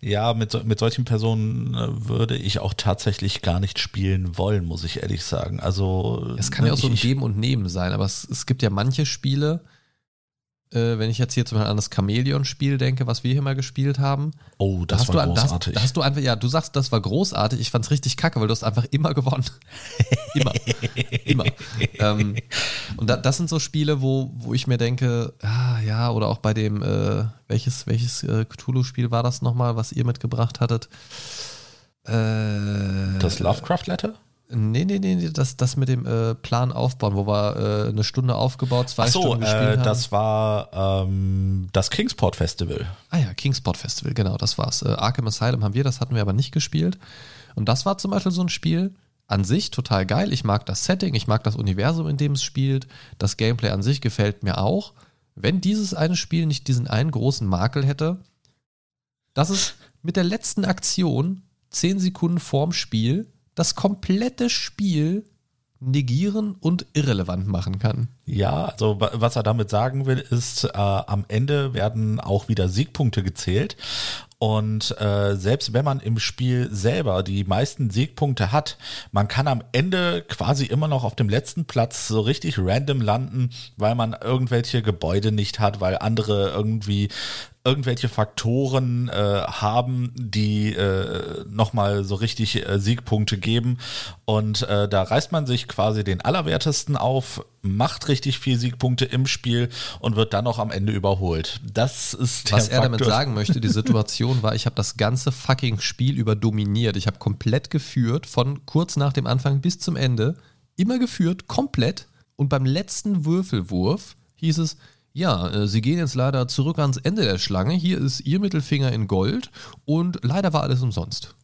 Ja, mit, mit solchen Personen äh, würde ich auch tatsächlich gar nicht spielen wollen, muss ich ehrlich sagen. Also Es kann ja auch so ein ich, Geben und Nehmen sein, aber es, es gibt ja manche Spiele, äh, wenn ich jetzt hier zum Beispiel an das Chamäleon-Spiel denke, was wir hier mal gespielt haben, Oh, Da das hast war du, ein- da hast, großartig. da hast du einfach, ja, du sagst, das war großartig. Ich fand's richtig kacke, weil du hast einfach immer gewonnen. immer. immer. ähm, und da, das sind so Spiele, wo, wo ich mir denke, ah, ja, oder auch bei dem, äh, welches, welches äh, Cthulhu-Spiel war das nochmal, was ihr mitgebracht hattet? Äh, das Lovecraft Letter? Nee, nee, nee, nee, das, das mit dem äh, Plan aufbauen, wo wir äh, eine Stunde aufgebaut, zwei Ach so, Stunden gespielt äh, haben. das war ähm, das Kingsport Festival. Ah ja, Kingsport Festival, genau, das war's. Äh, Arkham Asylum haben wir, das hatten wir aber nicht gespielt. Und das war zum Beispiel so ein Spiel, an sich total geil. Ich mag das Setting, ich mag das Universum, in dem es spielt. Das Gameplay an sich gefällt mir auch. Wenn dieses eine Spiel nicht diesen einen großen Makel hätte, dass es mit der letzten Aktion, 10 Sekunden vorm Spiel, das komplette Spiel negieren und irrelevant machen kann. Ja, also wa- was er damit sagen will, ist, äh, am Ende werden auch wieder Siegpunkte gezählt. Und äh, selbst wenn man im Spiel selber die meisten Siegpunkte hat, man kann am Ende quasi immer noch auf dem letzten Platz so richtig random landen, weil man irgendwelche Gebäude nicht hat, weil andere irgendwie irgendwelche Faktoren äh, haben, die äh, nochmal so richtig äh, Siegpunkte geben. Und äh, da reißt man sich quasi den Allerwertesten auf, macht richtig viel Siegpunkte im Spiel und wird dann noch am Ende überholt. Das ist Was er damit sagen möchte, die Situation war, ich habe das ganze fucking Spiel über dominiert. Ich habe komplett geführt, von kurz nach dem Anfang bis zum Ende. Immer geführt, komplett. Und beim letzten Würfelwurf hieß es, ja, äh, Sie gehen jetzt leider zurück ans Ende der Schlange. Hier ist Ihr Mittelfinger in Gold und leider war alles umsonst.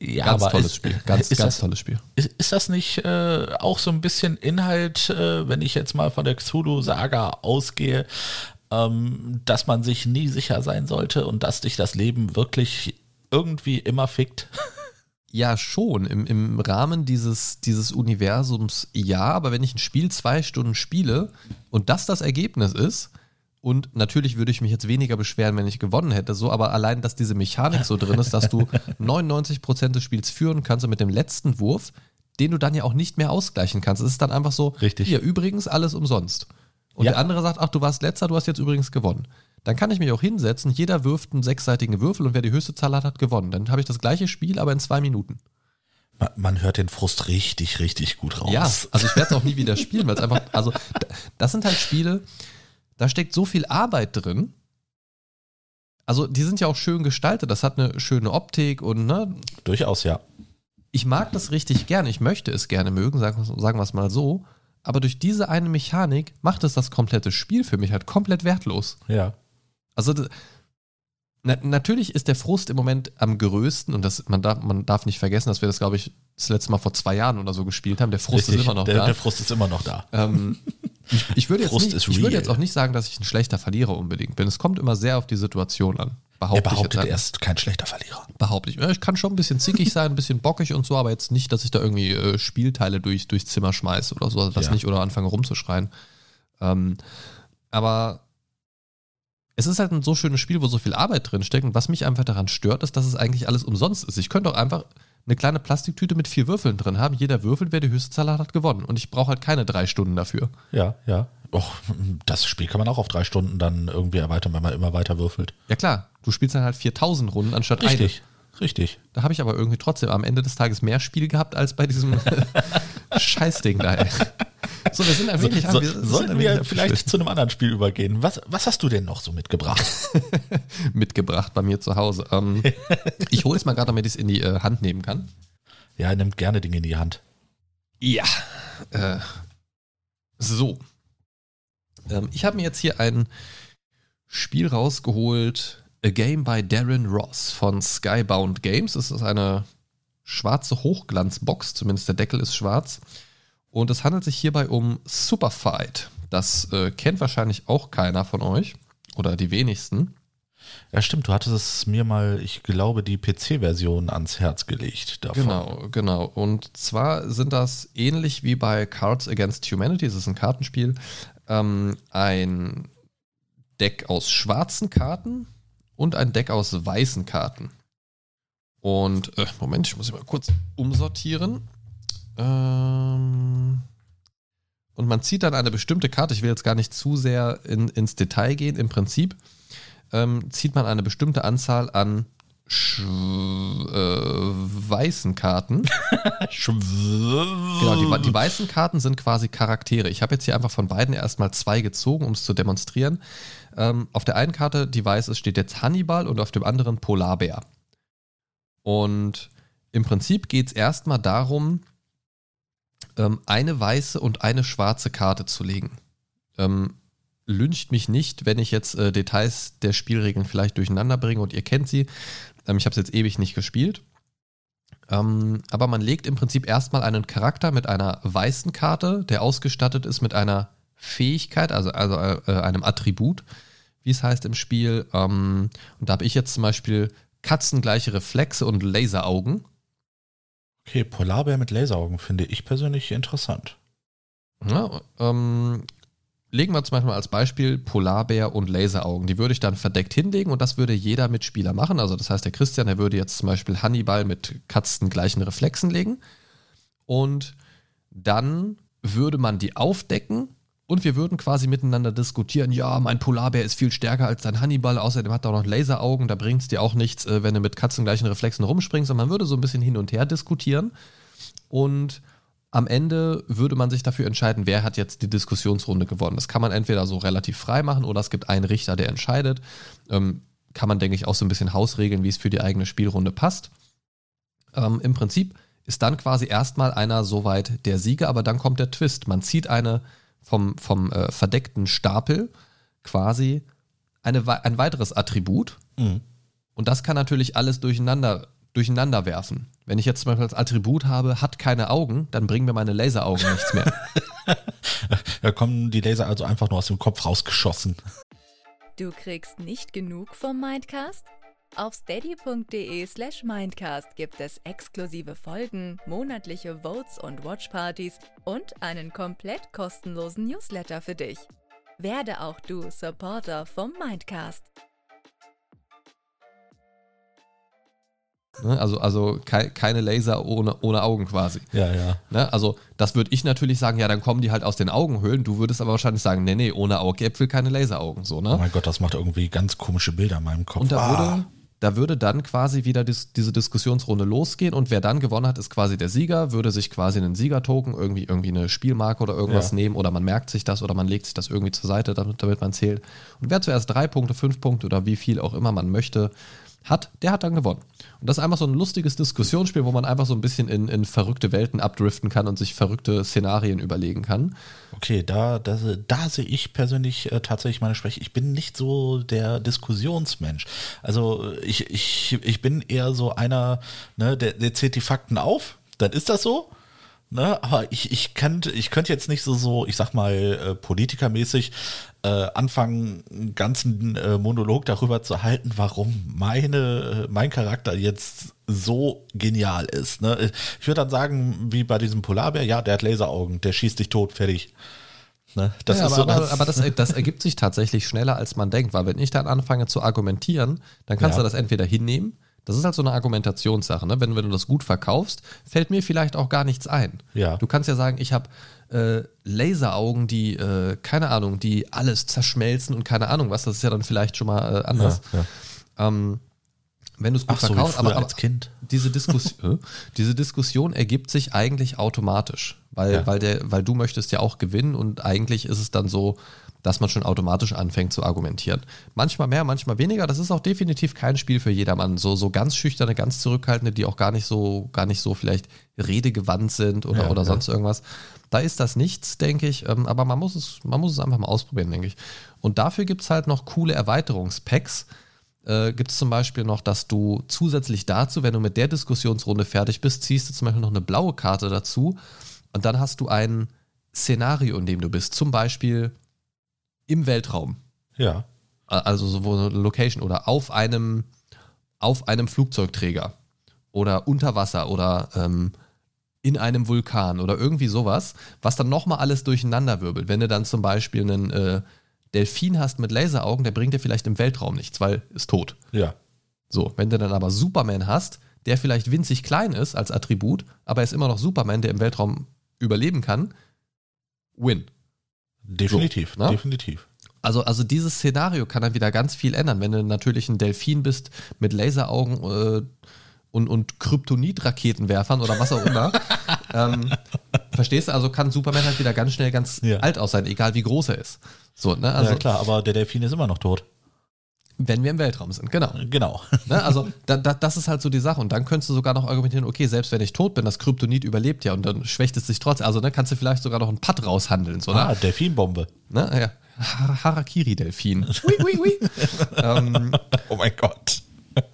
Ja, ganz aber tolles ist, Spiel. Ganz, ganz das, tolles Spiel. Ist, ist das nicht äh, auch so ein bisschen Inhalt, äh, wenn ich jetzt mal von der Cthulhu-Saga ausgehe, ähm, dass man sich nie sicher sein sollte und dass dich das Leben wirklich irgendwie immer fickt? Ja, schon. Im, Im Rahmen dieses, dieses Universums ja, aber wenn ich ein Spiel zwei Stunden spiele und das das Ergebnis ist, und natürlich würde ich mich jetzt weniger beschweren, wenn ich gewonnen hätte, so, aber allein, dass diese Mechanik so drin ist, dass du 99% des Spiels führen kannst und mit dem letzten Wurf, den du dann ja auch nicht mehr ausgleichen kannst. Es ist dann einfach so, Richtig. hier, übrigens alles umsonst. Und Ja. der andere sagt, ach, du warst letzter, du hast jetzt übrigens gewonnen. Dann kann ich mich auch hinsetzen, jeder wirft einen sechsseitigen Würfel und wer die höchste Zahl hat, hat gewonnen. Dann habe ich das gleiche Spiel, aber in zwei Minuten. Man, man hört den Frust richtig, richtig gut raus. Ja, also ich werde es auch nie wieder spielen, weil es einfach, also das sind halt Spiele, da steckt so viel Arbeit drin. Also die sind ja auch schön gestaltet, das hat eine schöne Optik und ne, Durchaus, ja. ich mag das richtig gerne, ich möchte es gerne mögen, sagen, sagen wir es mal so, aber durch diese eine Mechanik macht es das komplette Spiel für mich halt komplett wertlos. Ja. Also na, natürlich ist der Frust im Moment am größten und das, man, darf, man darf nicht vergessen, dass wir das, glaube ich, das letzte Mal vor zwei Jahren oder so gespielt haben. Der Frust Richtig. ist immer noch der, da. der Frust ist immer noch da. Ähm, ich, ich, würde jetzt nicht, ich würde jetzt auch nicht sagen, dass ich ein schlechter Verlierer unbedingt bin. Es kommt immer sehr auf die Situation an. Er Behaupte ich behauptet, er ist kein schlechter Verlierer. Behaupte ich. Ich kann schon ein bisschen zickig sein, ein bisschen bockig und so, aber jetzt nicht, dass ich da irgendwie äh, Spielteile durch, durchs Zimmer schmeiße oder so. Das Ja. nicht oder anfange rumzuschreien. Ähm, aber es ist halt ein so schönes Spiel, wo so viel Arbeit drin steckt. Und was mich einfach daran stört, ist, dass es eigentlich alles umsonst ist. Ich könnte auch einfach eine kleine Plastiktüte mit vier Würfeln drin haben. Jeder würfelt, wer die höchste Zahl hat, hat gewonnen. Und ich brauche halt keine drei Stunden dafür. Ja, ja. Och, das Spiel kann man auch auf drei Stunden dann irgendwie erweitern, wenn man immer weiter würfelt. Ja klar, du spielst dann halt 4000 Runden anstatt Richtig, richtig. Da habe ich aber irgendwie trotzdem am Ende des Tages mehr Spiel gehabt als bei diesem Scheißding da. Ey. So, wir sind ein wenig So, wir sind sollten wir vielleicht zu einem anderen Spiel übergehen? Was, was hast du denn noch so mitgebracht? mitgebracht bei mir zu Hause. Ähm, ich hole es mal gerade, damit ich es in die äh, Hand nehmen kann. Ja, er nimmt gerne Dinge in die Hand. Ja. Äh, so. Ähm, ich habe mir jetzt hier ein Spiel rausgeholt. A Game by Darren Ross von Skybound Games. Es ist eine schwarze Hochglanzbox, zumindest der Deckel ist schwarz. Und es handelt sich hierbei um Superfight. Das äh, kennt wahrscheinlich auch keiner von euch oder die wenigsten. Ja, stimmt, du hattest es mir mal, ich glaube, die PC-Version ans Herz gelegt davon. Genau, genau. Und zwar sind das ähnlich wie bei Cards Against Humanity, es ist ein Kartenspiel, ähm, ein Deck aus schwarzen Karten und ein Deck aus weißen Karten. Und, äh, Moment, ich muss ihn mal kurz umsortieren. Ähm, und man zieht dann eine bestimmte Karte, ich will jetzt gar nicht zu sehr in, ins Detail gehen, im Prinzip ähm, zieht man eine bestimmte Anzahl an sch äh, weißen Karten. Genau, die, die weißen Karten sind quasi Charaktere. Ich habe jetzt hier einfach von beiden erstmal zwei gezogen, um es zu demonstrieren. Ähm, auf der einen Karte, die weiß ist, steht jetzt Hannibal und auf dem anderen Polarbär. Und im Prinzip geht es erstmal darum, ähm, eine weiße und eine schwarze Karte zu legen. Ähm, lyncht mich nicht, wenn ich jetzt äh, Details der Spielregeln vielleicht durcheinander bringe und ihr kennt sie. Ähm, ich habe es jetzt ewig nicht gespielt. Ähm, aber man legt im Prinzip erstmal einen Charakter mit einer weißen Karte, der ausgestattet ist mit einer Fähigkeit, also, also äh, einem Attribut, wie es heißt im Spiel. Ähm, und da habe ich jetzt zum Beispiel katzengleiche Reflexe und Laseraugen. Okay, Polarbär mit Laseraugen finde ich persönlich interessant. Ja, ähm, legen wir zum Beispiel als Beispiel Polarbär und Laseraugen. Die würde ich dann verdeckt hinlegen und das würde jeder Mitspieler machen. Also das heißt, der Christian, der würde jetzt zum Beispiel Hannibal mit katzengleichen Reflexen legen. Und dann würde man die aufdecken Und wir würden quasi miteinander diskutieren, ja, mein Polarbär ist viel stärker als dein Hannibal, außerdem hat er auch noch Laseraugen, da bringt es dir auch nichts, äh, wenn du mit katzengleichen Reflexen rumspringst. Und man würde so ein bisschen hin und her diskutieren. Und am Ende würde man sich dafür entscheiden, wer hat jetzt die Diskussionsrunde gewonnen. Das kann man entweder so relativ frei machen oder es gibt einen Richter, der entscheidet. Ähm, kann man, denke ich, auch so ein bisschen hausregeln, wie es für die eigene Spielrunde passt. Ähm, Im Prinzip ist dann quasi erstmal einer soweit der Sieger, aber dann kommt der Twist. Man zieht eine vom, vom äh, verdeckten Stapel quasi eine, ein weiteres Attribut. Mhm. Und das kann natürlich alles durcheinander, durcheinander werfen. Wenn ich jetzt zum Beispiel als Attribut habe, hat keine Augen, dann bringen mir meine Laseraugen nichts mehr. da kommen die Laser also einfach nur aus dem Kopf rausgeschossen. Du kriegst nicht genug vom Mindcast? Auf steady.de slash Mindcast gibt es exklusive Folgen, monatliche Votes und Watchpartys und einen komplett kostenlosen Newsletter für dich. Werde auch du Supporter vom Mindcast. Ne? Also, also kei keine Laser ohne, ohne Augen quasi. Ja, ja. Ne? Also, das würde ich natürlich sagen, ja, dann kommen die halt aus den Augenhöhlen. Du würdest aber wahrscheinlich sagen, nee, nee, ohne Augäpfel keine Laseraugen. So, ne? Oh mein Gott, das macht irgendwie ganz komische Bilder in meinem Kopf. Und da ah. würde da würde dann quasi wieder dis diese Diskussionsrunde losgehen und wer dann gewonnen hat, ist quasi der Sieger, würde sich quasi einen Siegertoken, irgendwie, irgendwie eine Spielmarke oder irgendwas ja. nehmen oder man merkt sich das oder man legt sich das irgendwie zur Seite, damit, damit man zählt. Und wer zuerst drei Punkte, fünf Punkte oder wie viel auch immer man möchte, hat, der hat dann gewonnen. Und das ist einfach so ein lustiges Diskussionsspiel, wo man einfach so ein bisschen in, in verrückte Welten abdriften kann und sich verrückte Szenarien überlegen kann. Okay, da, da, da sehe ich persönlich äh, tatsächlich meine Schwäche. Ich bin nicht so der Diskussionsmensch. Also ich, ich, ich bin eher so einer, ne, der, der zählt die Fakten auf, dann ist das so. Ne, aber ich, ich könnte ich könnte jetzt nicht so, so, ich sag mal, äh, politikermäßig äh, anfangen, einen ganzen äh, Monolog darüber zu halten, warum meine, äh, mein Charakter jetzt so genial ist. Ne? Ich würde dann sagen, wie bei diesem Polarbär, ja, der hat Laseraugen, der schießt dich tot, fertig. Ne? Das ja, ist aber, so aber, aber das, das, ergibt sich tatsächlich schneller, als man denkt, weil wenn ich dann anfange zu argumentieren, dann kannst ja. du das entweder hinnehmen das ist halt so eine Argumentationssache. Ne? Wenn, wenn du das gut verkaufst, fällt mir vielleicht auch gar nichts ein. Ja. Du kannst ja sagen, ich habe äh, Laseraugen, die, äh, keine Ahnung, die alles zerschmelzen und keine Ahnung was. Das ist ja dann vielleicht schon mal äh, anders. Ja, ja. Ähm, wenn du es gut Ach, verkaufst, so aber, aber, als Kind. Diese, Diskus diese Diskussion ergibt sich eigentlich automatisch, weil, ja. weil, der, weil du möchtest ja auch gewinnen und eigentlich ist es dann so, dass man schon automatisch anfängt zu argumentieren. Manchmal mehr, manchmal weniger. Das ist auch definitiv kein Spiel für jedermann. So, so ganz schüchterne, ganz zurückhaltende, die auch gar nicht so, gar nicht so vielleicht redegewandt sind oder, ja, oder sonst ja. irgendwas. Da ist das nichts, denke ich. Ähm, aber man muss es, man muss es einfach mal ausprobieren, denke ich. Und dafür gibt es halt noch coole Erweiterungspacks. Äh, gibt es zum Beispiel noch, dass du zusätzlich dazu, wenn du mit der Diskussionsrunde fertig bist, ziehst du zum Beispiel noch eine blaue Karte dazu und dann hast du ein Szenario, in dem du bist. Zum Beispiel im Weltraum. Ja. Also sowohl Location oder auf einem, auf einem Flugzeugträger oder unter Wasser oder ähm, in einem Vulkan oder irgendwie sowas, was dann nochmal alles durcheinander wirbelt. Wenn du dann zum Beispiel einen äh, Delfin hast mit Laseraugen, der bringt dir vielleicht im Weltraum nichts, weil ist tot. Ja. So, wenn du dann aber Superman hast, der vielleicht winzig klein ist als Attribut, aber er ist immer noch Superman, der im Weltraum überleben kann, win. Definitiv, so, ne? definitiv. Also, also dieses Szenario kann dann wieder ganz viel ändern. Wenn du natürlich ein Delfin bist mit Laseraugen äh, und, und Kryptonit-Raketenwerfern oder was auch immer, ähm, verstehst du? Also kann Superman halt wieder ganz schnell ganz ja. alt aus sein, egal wie groß er ist. So, ne? also, ja klar, aber der Delfin ist immer noch tot. Wenn wir im Weltraum sind, genau. Genau. Ne, also da, da, das ist halt so die Sache. Und dann könntest du sogar noch argumentieren, okay, selbst wenn ich tot bin, das Kryptonit überlebt ja und dann schwächt es sich trotzdem. Also ne, kannst du vielleicht sogar noch einen Putt raushandeln. So, ne? Ah, Delfinbombe. Ne, ja. Harakiri-Delfin. ähm, oh mein Gott.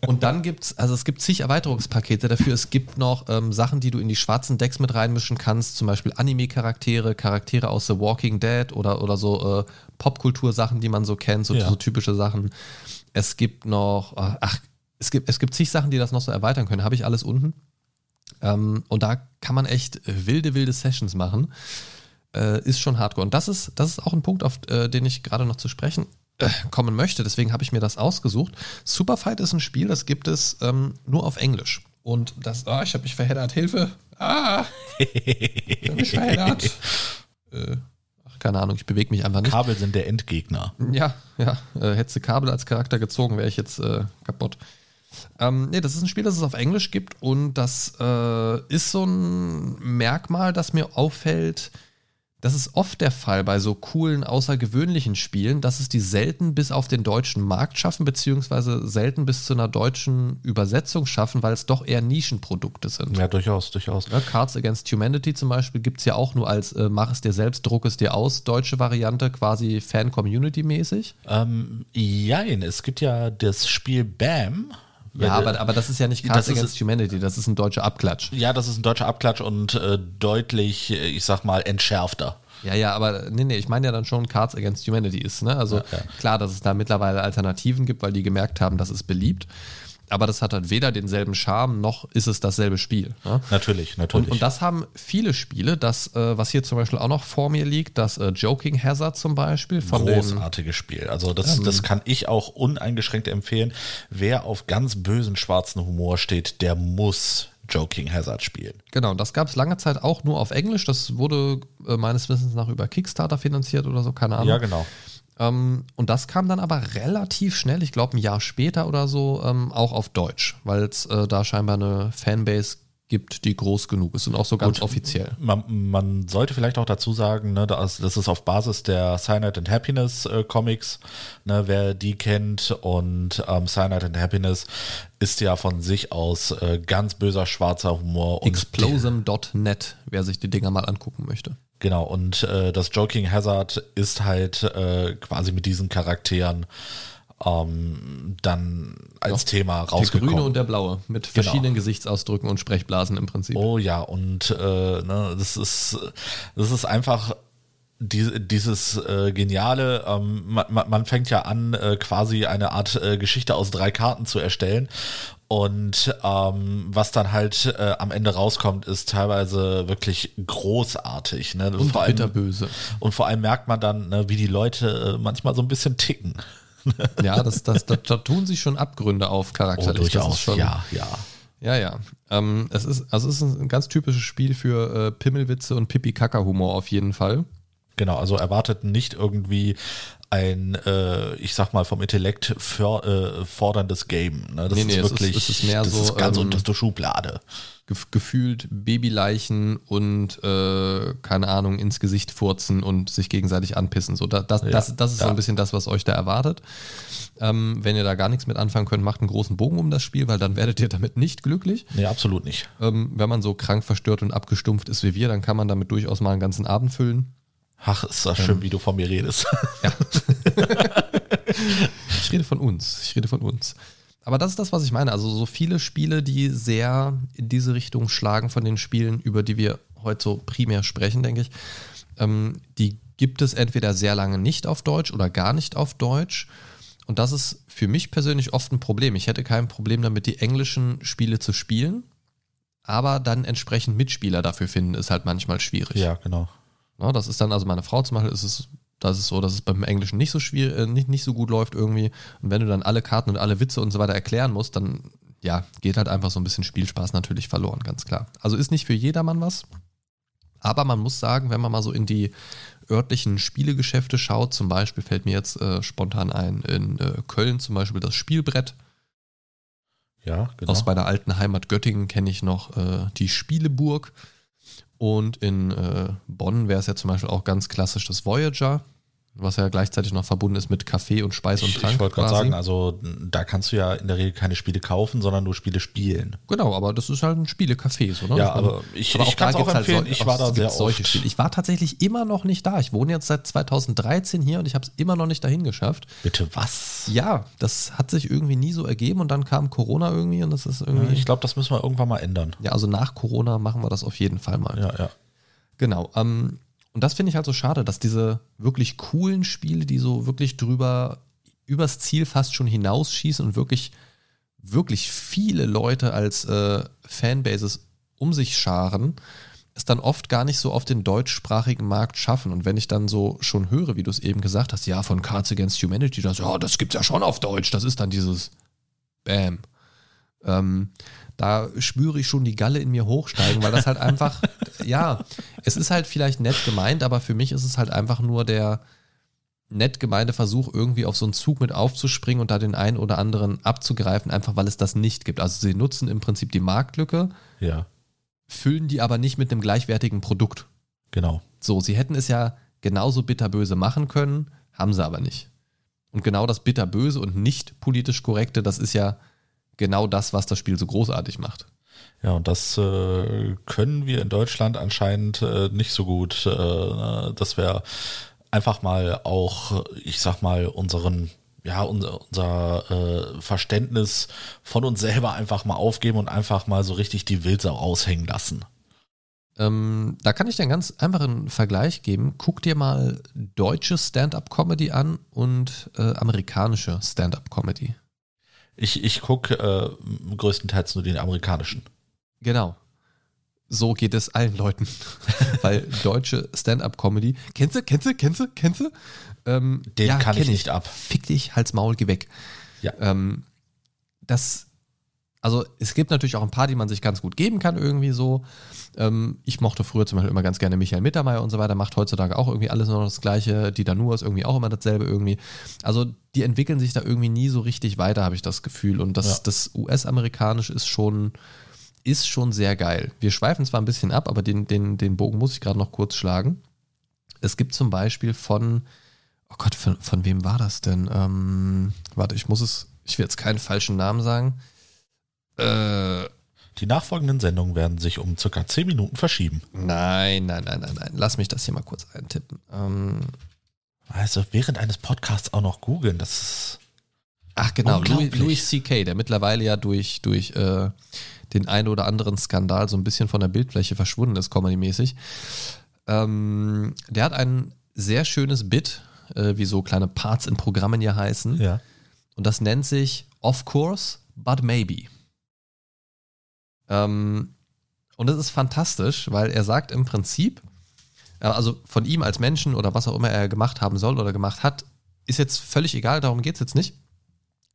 Und dann gibt es, also es gibt zig Erweiterungspakete dafür. Es gibt noch ähm, Sachen, die du in die schwarzen Decks mit reinmischen kannst, zum Beispiel Anime-Charaktere, Charaktere aus The Walking Dead oder, oder so äh, Popkultur-Sachen, die man so kennt, so, ja. so, typische Sachen. Es gibt noch, äh, ach, es gibt, es gibt zig Sachen, die das noch so erweitern können. Habe ich alles unten. Ähm, und da kann man echt wilde, wilde Sessions machen. Äh, ist schon hardcore. Und das ist, das ist auch ein Punkt, auf äh, den ich gerade noch zu sprechen äh, kommen möchte. Deswegen habe ich mir das ausgesucht. Superfight ist ein Spiel, das gibt es ähm, nur auf Englisch. Und das, ah, ich habe mich verheddert, Hilfe. Ah, ich habe mich verheddert. äh, Keine Ahnung, ich bewege mich einfach nicht. Kabel sind der Endgegner. Ja, ja. Äh, hättest du Kabel als Charakter gezogen, wäre ich jetzt äh, kaputt. Ähm, nee, das ist ein Spiel, das es auf Englisch gibt und das äh, ist so ein Merkmal, das mir auffällt. Das ist oft der Fall bei so coolen, außergewöhnlichen Spielen, dass es die selten bis auf den deutschen Markt schaffen, beziehungsweise selten bis zu einer deutschen Übersetzung schaffen, weil es doch eher Nischenprodukte sind. Ja, durchaus, durchaus. Ja, Cards Against Humanity zum Beispiel gibt es ja auch nur als äh, Mach es dir selbst, druck es dir aus, deutsche Variante, quasi Fan-Community-mäßig. Ähm, jein, es gibt ja das Spiel BAM. Ja, aber, aber das ist ja nicht Cards Das ist- Against Humanity, das ist ein deutscher Abklatsch. Ja, das ist ein deutscher Abklatsch und äh, deutlich, äh, ich sag mal, entschärfter. Ja, ja, aber nee, nee, ich meine ja dann schon Cards Against Humanity ist, ne? Also Ja, ja. klar, dass es da mittlerweile Alternativen gibt, weil die gemerkt haben, das ist beliebt. Aber das hat halt weder denselben Charme, noch ist es dasselbe Spiel. Ne? Natürlich, natürlich. Und, und das haben viele Spiele, das, äh, was hier zum Beispiel auch noch vor mir liegt, das äh, Joking Hazard zum Beispiel von Großartiges Spiel. Also das, das kann ich auch uneingeschränkt empfehlen. Wer auf ganz bösen schwarzen Humor steht, der muss Joking Hazard spielen. Genau, das gab es lange Zeit auch nur auf Englisch. Das wurde äh, meines Wissens nach über Kickstarter finanziert oder so, keine Ahnung. Ja, genau. Ähm, und das kam dann aber relativ schnell, ich glaube ein Jahr später oder so, ähm, auch auf Deutsch, weil es äh, da scheinbar eine Fanbase gibt, die groß genug ist und auch so ganz offiziell. Man, man sollte vielleicht auch dazu sagen, ne, das, das ist auf Basis der Cyanide and Happiness äh, Comics, ne, wer die kennt und ähm, Cyanide and Happiness ist ja von sich aus äh, ganz böser schwarzer Humor und Explosum.net, wer sich die Dinger mal angucken möchte. Genau, und äh, das Joking Hazard ist halt äh, quasi mit diesen Charakteren ähm, dann als Ja, Thema Der grüne rausgekommen. und der blaue mit Genau. verschiedenen Gesichtsausdrücken und Sprechblasen im Prinzip. Oh ja, und äh, ne, das ist das ist einfach die, dieses äh, geniale, ähm, man, man man fängt ja an, äh, quasi eine Art äh, Geschichte aus drei Karten zu erstellen. Und ähm, was dann halt äh, am Ende rauskommt, ist teilweise wirklich großartig. Ne? und vor allem, bitterböse. und vor allem merkt man dann, ne, wie die Leute äh, manchmal so ein bisschen ticken. Ja, das, das, das, da tun sich schon Abgründe auf Oh, charakterlich. das ist schon, ja, ja. Ja, ja. Ähm, es ist, also es ist ein ganz typisches Spiel für äh, Pimmelwitze und Pipi-Kaka-Humor auf jeden Fall. Genau, also erwartet nicht irgendwie ein, äh, ich sag mal, vom Intellekt för, äh, forderndes Game. Ne? Das Nee, ist nee, es ist- wirklich, es ist mehr das so, ist ganz ähm, unterste Schublade. Gef gefühlt Babyleichen und, äh, keine Ahnung, ins Gesicht furzen und sich gegenseitig anpissen. So, da, das, das, das ist so ja. ein bisschen das, was euch da erwartet. Ähm, wenn ihr da gar nichts mit anfangen könnt, macht einen großen Bogen um das Spiel, weil dann werdet ihr damit nicht glücklich. Nee, absolut nicht. Ähm, wenn man so krank verstört und abgestumpft ist wie wir, dann kann man damit durchaus mal einen ganzen Abend füllen. Ach, ist das Ähm. schön, wie du von mir redest. Ich rede von uns. Ich rede von uns. Aber das ist das, was ich meine. Also so viele Spiele, die sehr in diese Richtung schlagen von den Spielen, über die wir heute so primär sprechen, denke ich, ähm, die gibt es entweder sehr lange nicht auf Deutsch oder gar nicht auf Deutsch. Und das ist für mich persönlich oft ein Problem. Ich hätte kein Problem damit, die englischen Spiele zu spielen, aber dann entsprechend Mitspieler dafür finden, ist halt manchmal schwierig. ja, genau. Ja, das ist dann, also meine Frau zum Beispiel, ist es, das ist so, dass es beim Englischen nicht so schwierig, äh, nicht, nicht so gut läuft irgendwie. Und wenn du dann alle Karten und alle Witze und so weiter erklären musst, dann ja, geht halt einfach so ein bisschen Spielspaß natürlich verloren, ganz klar. Also ist nicht für jedermann was. Aber man muss sagen, wenn man mal so in die örtlichen Spielegeschäfte schaut, zum Beispiel fällt mir jetzt äh, spontan ein, in äh, Köln zum Beispiel das Spielbrett. Ja, genau. Aus meiner alten Heimat Göttingen kenne ich noch äh, die Spieleburg. Und in äh, Bonn wäre es ja zum Beispiel auch ganz klassisch das Voyager, was ja gleichzeitig noch verbunden ist mit Kaffee und Speis und Trank. ich wollte gerade sagen, also da kannst du ja in der Regel keine Spiele kaufen, sondern nur Spiele spielen. Genau, aber das ist halt ein Spielecafé, so, ne? Ja, aber ich- ich kann's auch gibt's empfehlen. sol- Ich war da sehr solche oft. Spiele. Ich war tatsächlich immer noch nicht da. Ich wohne jetzt seit 2013 hier und ich habe es immer noch nicht dahin geschafft. Bitte was? Ja, das hat sich irgendwie nie so ergeben und dann kam Corona irgendwie und das ist irgendwie. Ich glaube, das müssen wir irgendwann mal ändern. ja, also nach Corona machen wir das auf jeden Fall mal. Ja, ja. Genau. Ähm, und das finde ich halt so schade, dass diese wirklich coolen Spiele, die so wirklich drüber, übers Ziel fast schon hinausschießen und wirklich, wirklich viele Leute als äh, Fanbases um sich scharen, es dann oft gar nicht so auf den deutschsprachigen Markt schaffen. Und wenn ich dann so schon höre, wie du es eben gesagt hast, ja, von Cards Against Humanity, das, ja, das gibt's ja schon auf Deutsch, das ist dann dieses Bam. Ähm, da spüre ich schon die Galle in mir hochsteigen, weil das halt einfach, ja, es ist halt vielleicht nett gemeint, aber für mich ist es halt einfach nur der nett gemeinte Versuch, irgendwie auf so einen Zug mit aufzuspringen und da den einen oder anderen abzugreifen, einfach weil es das nicht gibt. Also sie nutzen im Prinzip die Marktlücke, Ja, füllen die aber nicht mit einem gleichwertigen Produkt. genau. So, sie hätten es ja genauso bitterböse machen können, haben sie aber nicht. Und genau das bitterböse und nicht politisch korrekte, das ist ja genau das, was das Spiel so großartig macht. Ja, und das äh, können wir in Deutschland anscheinend äh, nicht so gut, äh, dass wir einfach mal auch, ich sag mal, unseren, ja, unser, unser äh, Verständnis von uns selber einfach mal aufgeben und einfach mal so richtig die Wildsau raushängen lassen. Ähm, da kann ich dir einen ganz einfachen Vergleich geben. Guck dir mal deutsche Stand-up-Comedy an und äh, amerikanische Stand-up-Comedy. Ich, ich gucke äh, größtenteils nur den amerikanischen. Genau. So geht es allen Leuten. Weil deutsche Stand-up-Comedy, kennst du, kennst du, kennst du, kennst du? Ähm, Den kann ich kenn nicht ab. Fick dich, Hals, Maul, geh weg. Ja. Ähm, das, also es gibt natürlich auch ein paar, die man sich ganz gut geben kann, irgendwie so. Ähm, ich mochte früher zum Beispiel immer ganz gerne Michael Mittermeier und so weiter, macht heutzutage auch irgendwie alles nur noch das Gleiche. Dieter Nuhr ist irgendwie auch immer dasselbe irgendwie. Also die entwickeln sich da irgendwie nie so richtig weiter, habe ich das Gefühl. Und das, Ja. das US-amerikanische ist schon, ist schon sehr geil. Wir schweifen zwar ein bisschen ab, aber den, den, den Bogen muss ich gerade noch kurz schlagen. Es gibt zum Beispiel von, oh Gott, von, von wem war das denn? Ähm, warte, ich muss es, ich will jetzt keinen falschen Namen sagen. Äh, Die nachfolgenden Sendungen werden sich um circa 10 Minuten verschieben. nein, nein, nein, nein, nein. Lass mich das hier mal kurz eintippen. Ähm, Also während eines Podcasts auch noch googeln, das ist. ach genau, Louis. Louis C.K., der mittlerweile ja durch, durch äh, den einen oder anderen Skandal so ein bisschen von der Bildfläche verschwunden ist, comedy-mäßig. Ähm, der hat ein sehr schönes Bit, äh, wie so kleine Parts in Programmen ja heißen. Ja. Und das nennt sich Of course, but maybe. Ähm, und das ist fantastisch, weil er sagt im Prinzip, äh, also von ihm als Menschen oder was auch immer er gemacht haben soll oder gemacht hat, ist jetzt völlig egal, darum geht es jetzt nicht.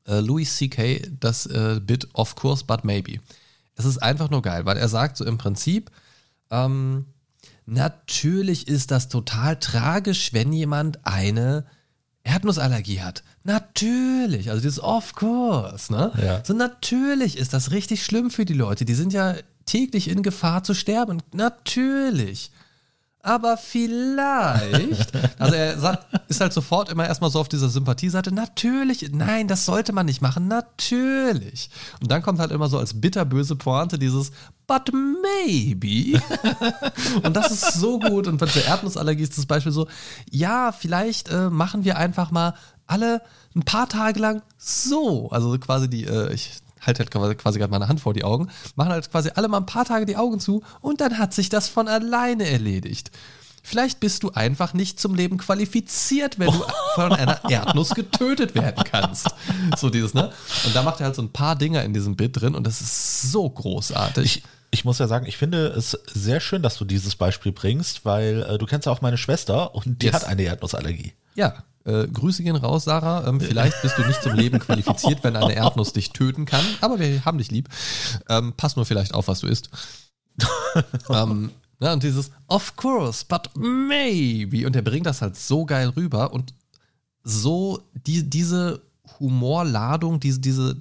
Äh, Louis C.K., das äh, Bit Of course, but maybe. Es ist einfach nur geil, weil er sagt so im Prinzip, ähm, natürlich ist das total tragisch, wenn jemand eine Erdnussallergie hat. Natürlich, also dieses of course, ne? Ja. So natürlich ist das richtig schlimm für die Leute. Die sind ja täglich in Gefahr zu sterben. Natürlich. Aber vielleicht, also er sagt, ist halt sofort immer erstmal so auf dieser Sympathieseite, natürlich, nein, das sollte man nicht machen, natürlich. Und dann kommt halt immer so als bitterböse Pointe dieses But maybe. Und das ist so gut. Und bei der Erdnussallergie ist das Beispiel so, ja, vielleicht äh, machen wir einfach mal alle ein paar Tage lang so. Also quasi die, äh, ich halt quasi, quasi gerade meine Hand vor die Augen, machen halt quasi alle mal ein paar Tage die Augen zu und dann hat sich das von alleine erledigt. Vielleicht bist du einfach nicht zum Leben qualifiziert, wenn du von einer Erdnuss getötet werden kannst. So dieses, ne? Und da macht er halt so ein paar Dinger in diesem Bit drin und das ist so großartig. Ich, ich muss ja sagen, ich finde es sehr schön, dass du dieses Beispiel bringst, weil äh, du kennst ja auch meine Schwester und die Yes. hat eine Erdnussallergie. Ja, äh, Grüße gehen raus, Sarah. Ähm, vielleicht bist du nicht zum Leben qualifiziert, wenn eine Erdnuss dich töten kann, aber wir haben dich lieb. Ähm, pass nur vielleicht auf, was du isst. ähm, ja, und dieses Of course, but maybe. Und er bringt das halt so geil rüber und so die, diese Humorladung, diese, diese,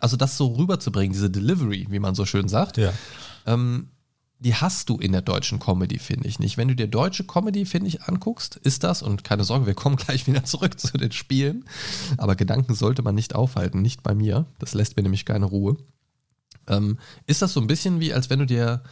also das so rüberzubringen, diese Delivery, wie man so schön sagt, Ja. ähm, die hast du in der deutschen Comedy, finde ich nicht. Wenn du dir deutsche Comedy, finde ich, anguckst, ist das, und keine Sorge, wir kommen gleich wieder zurück zu den Spielen, aber Gedanken sollte man nicht aufhalten, nicht bei mir, das lässt mir nämlich keine Ruhe. Ähm, ist das so ein bisschen wie, als wenn du dir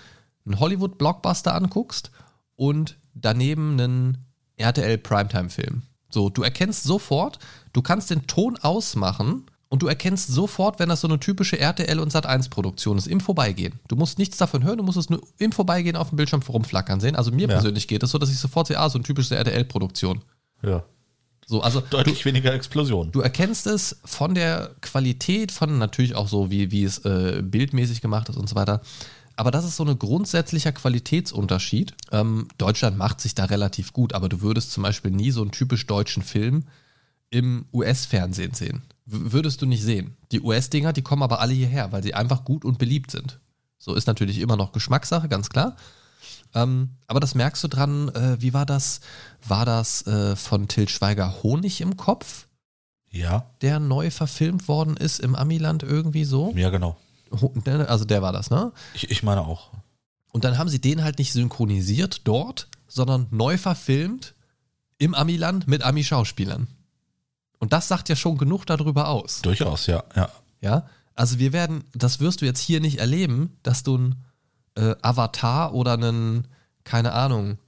einen Hollywood-Blockbuster anguckst und daneben einen RTL Primetime-Film. So, du erkennst sofort, du kannst den Ton ausmachen und du erkennst sofort, wenn das so eine typische RTL und Sat1-Produktion ist, im Vorbeigehen. Du musst nichts davon hören, du musst es nur im Vorbeigehen auf dem Bildschirm rumflackern sehen. Also mir Ja. persönlich geht es so, dass ich sofort sehe, ah, so eine typische RTL-Produktion. Ja. So, also Deutlich weniger Explosionen. Du erkennst es von der Qualität, von natürlich auch so, wie, wie es äh, bildmäßig gemacht ist und so weiter. Aber das ist so ein grundsätzlicher Qualitätsunterschied. Ähm, Deutschland macht sich da relativ gut, aber du würdest zum Beispiel nie so einen typisch deutschen Film im US-Fernsehen sehen. Würdest du nicht sehen. Die US-Dinger, die kommen aber alle hierher, weil sie einfach gut und beliebt sind. So ist natürlich immer noch Geschmackssache, ganz klar. Ähm, aber das merkst du dran, äh, wie war das? War das äh, von Till Schweiger Honig im Kopf? Ja. Der neu verfilmt worden ist im Amiland irgendwie so? Ja, genau. Ne, also der war das, ne? Ich, ich meine auch. Und dann haben sie den halt nicht synchronisiert dort, sondern neu verfilmt im Amiland mit Ami-Schauspielern. Und das sagt ja schon genug darüber aus. Durchaus, ja, ja. Ja, also wir werden, das wirst du jetzt hier nicht erleben, dass du ein äh, Avatar oder einen, keine Ahnung,